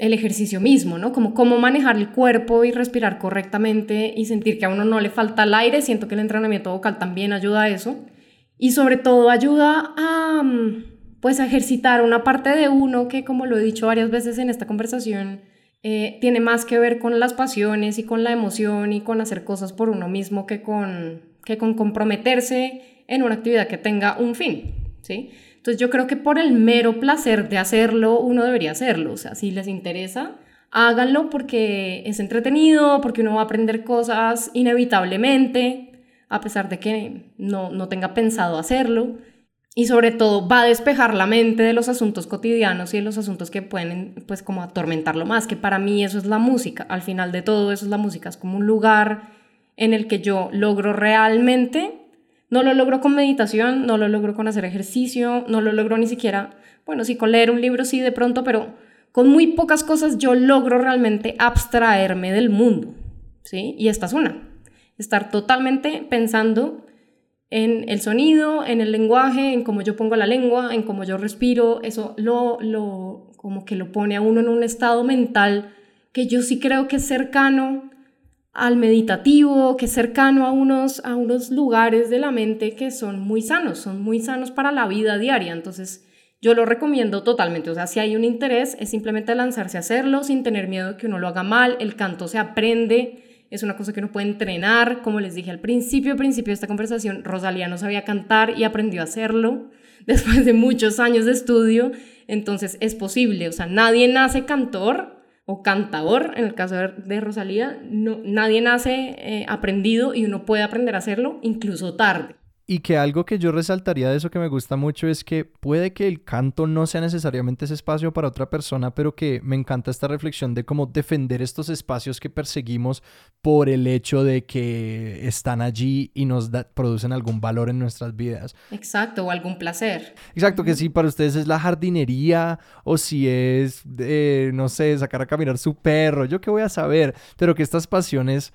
el ejercicio mismo, ¿no? Como cómo manejar el cuerpo y respirar correctamente y sentir que a uno no le falta el aire. Siento que el entrenamiento vocal también ayuda a eso. Y sobre todo ayuda a, mm, pues, a ejercitar una parte de uno que, como lo he dicho varias veces en esta conversación, eh, tiene más que ver con las pasiones y con la emoción y con hacer cosas por uno mismo que con, que con comprometerse en una actividad que tenga un fin, ¿sí? Entonces yo creo que por el mero placer de hacerlo, uno debería hacerlo. O sea, si les interesa, háganlo porque es entretenido, porque uno va a aprender cosas inevitablemente, a pesar de que no, no tenga pensado hacerlo. Y sobre todo va a despejar la mente de los asuntos cotidianos y de los asuntos que pueden, pues, como atormentarlo más, que para mí eso es la música. Al final de todo eso es la música, es como un lugar en el que yo logro realmente no lo logro con meditación, no lo logro con hacer ejercicio, no lo logro ni siquiera, bueno, sí, con leer un libro sí de pronto, pero con muy pocas cosas yo logro realmente abstraerme del mundo, ¿sí? Y esta es una, estar totalmente pensando en el sonido, en el lenguaje, en cómo yo pongo la lengua, en cómo yo respiro, eso lo, lo, como que lo pone a uno en un estado mental que yo sí creo que es cercano al meditativo, que es cercano a unos, a unos lugares de la mente que son muy sanos, son muy sanos para la vida diaria. Entonces, yo lo recomiendo totalmente. O sea, si hay un interés, es simplemente lanzarse a hacerlo sin tener miedo de que uno lo haga mal. El canto se aprende, es una cosa que uno puede entrenar. Como les dije al principio, al principio de esta conversación, Rosalía no sabía cantar y aprendió a hacerlo después de muchos años de estudio. Entonces, es posible. O sea, nadie nace cantor o cantador, en el caso de Rosalía, no, nadie nace eh, aprendido y uno puede aprender a hacerlo incluso tarde. Y que algo que yo resaltaría de eso que me gusta mucho es que puede que el canto no sea necesariamente ese espacio para otra persona, pero que me encanta esta reflexión de cómo defender estos espacios que perseguimos por el hecho de que están allí y nos producen algún valor en nuestras vidas. Exacto, o algún placer. Exacto, que si para ustedes es la jardinería o si es, no sé, sacar a caminar su perro, yo qué voy a saber, pero que estas pasiones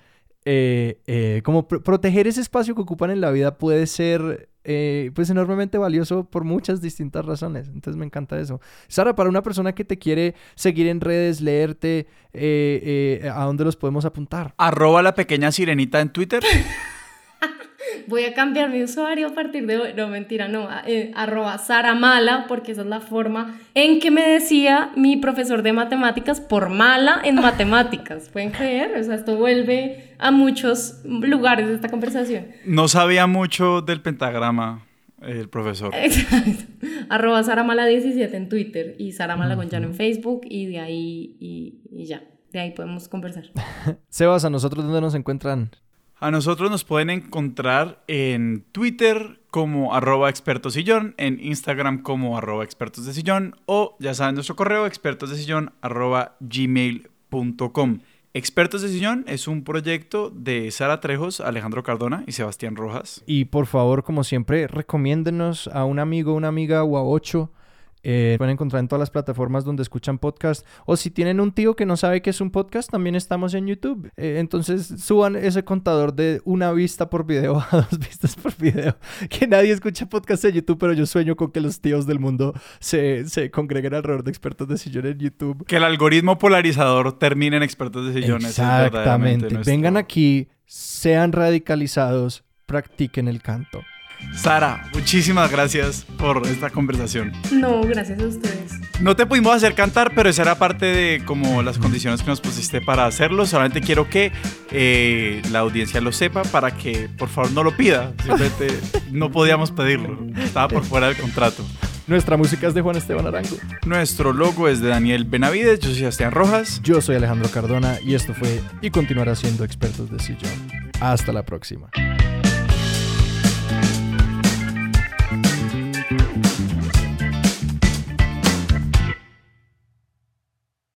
eh, eh, como proteger ese espacio que ocupan en la vida puede ser eh, pues enormemente valioso por muchas distintas razones. Entonces me encanta eso. Sara, para una persona que te quiere seguir en redes, leerte, ¿a dónde los podemos apuntar? Arroba la pequeña sirenita en Twitter. voy a cambiar mi usuario a partir de hoy. No, mentira, no. Eh, arroba Saramala, porque esa es la forma en que me decía mi profesor de matemáticas por mala en matemáticas. ¿Pueden creer? O sea, esto vuelve a muchos lugares de esta conversación. No sabía mucho del pentagrama el profesor. Exacto. Arroba Saramala17 en Twitter y Saramala Gonchano en Facebook y de ahí y, y ya. De ahí podemos conversar. Sebas, ¿a nosotros dónde nos encuentran? A nosotros nos pueden encontrar en Twitter como arroba expertosillón, en Instagram como arroba expertos de sillón o ya saben nuestro correo expertosdesillón arroba gmail.com. Expertos de Sillón es un proyecto de Sara Trejos, Alejandro Cardona y Sebastián Rojas. Y por favor, como siempre, recomiéndenos a un amigo, una amiga o a ocho eh, pueden encontrar en todas las plataformas donde escuchan podcast. O si tienen un tío que no sabe qué es un podcast, también estamos en YouTube. Eh, entonces suban ese contador de una vista por video a dos vistas por video. Que nadie escucha podcast en YouTube, pero yo sueño con que los tíos del mundo se, se congreguen alrededor de expertos de sillón en YouTube. Que el algoritmo polarizador termine en expertos de sillones. Exactamente. Vengan aquí, sean radicalizados, practiquen el canto. Sara, muchísimas gracias por esta conversación. No, gracias a ustedes. No te pudimos hacer cantar, pero esa era parte de como las condiciones que nos pusiste para hacerlo. Solamente quiero que eh, la audiencia lo sepa para que por favor no lo pida. Simplemente no podíamos pedirlo. Estaba por fuera del contrato. Nuestra música es de Juan Esteban Arango. Nuestro logo es de Daniel Benavides, yo soy Sebastián Rojas. Yo soy Alejandro Cardona y esto fue y continuará siendo Expertos de Sillón. Hasta la próxima.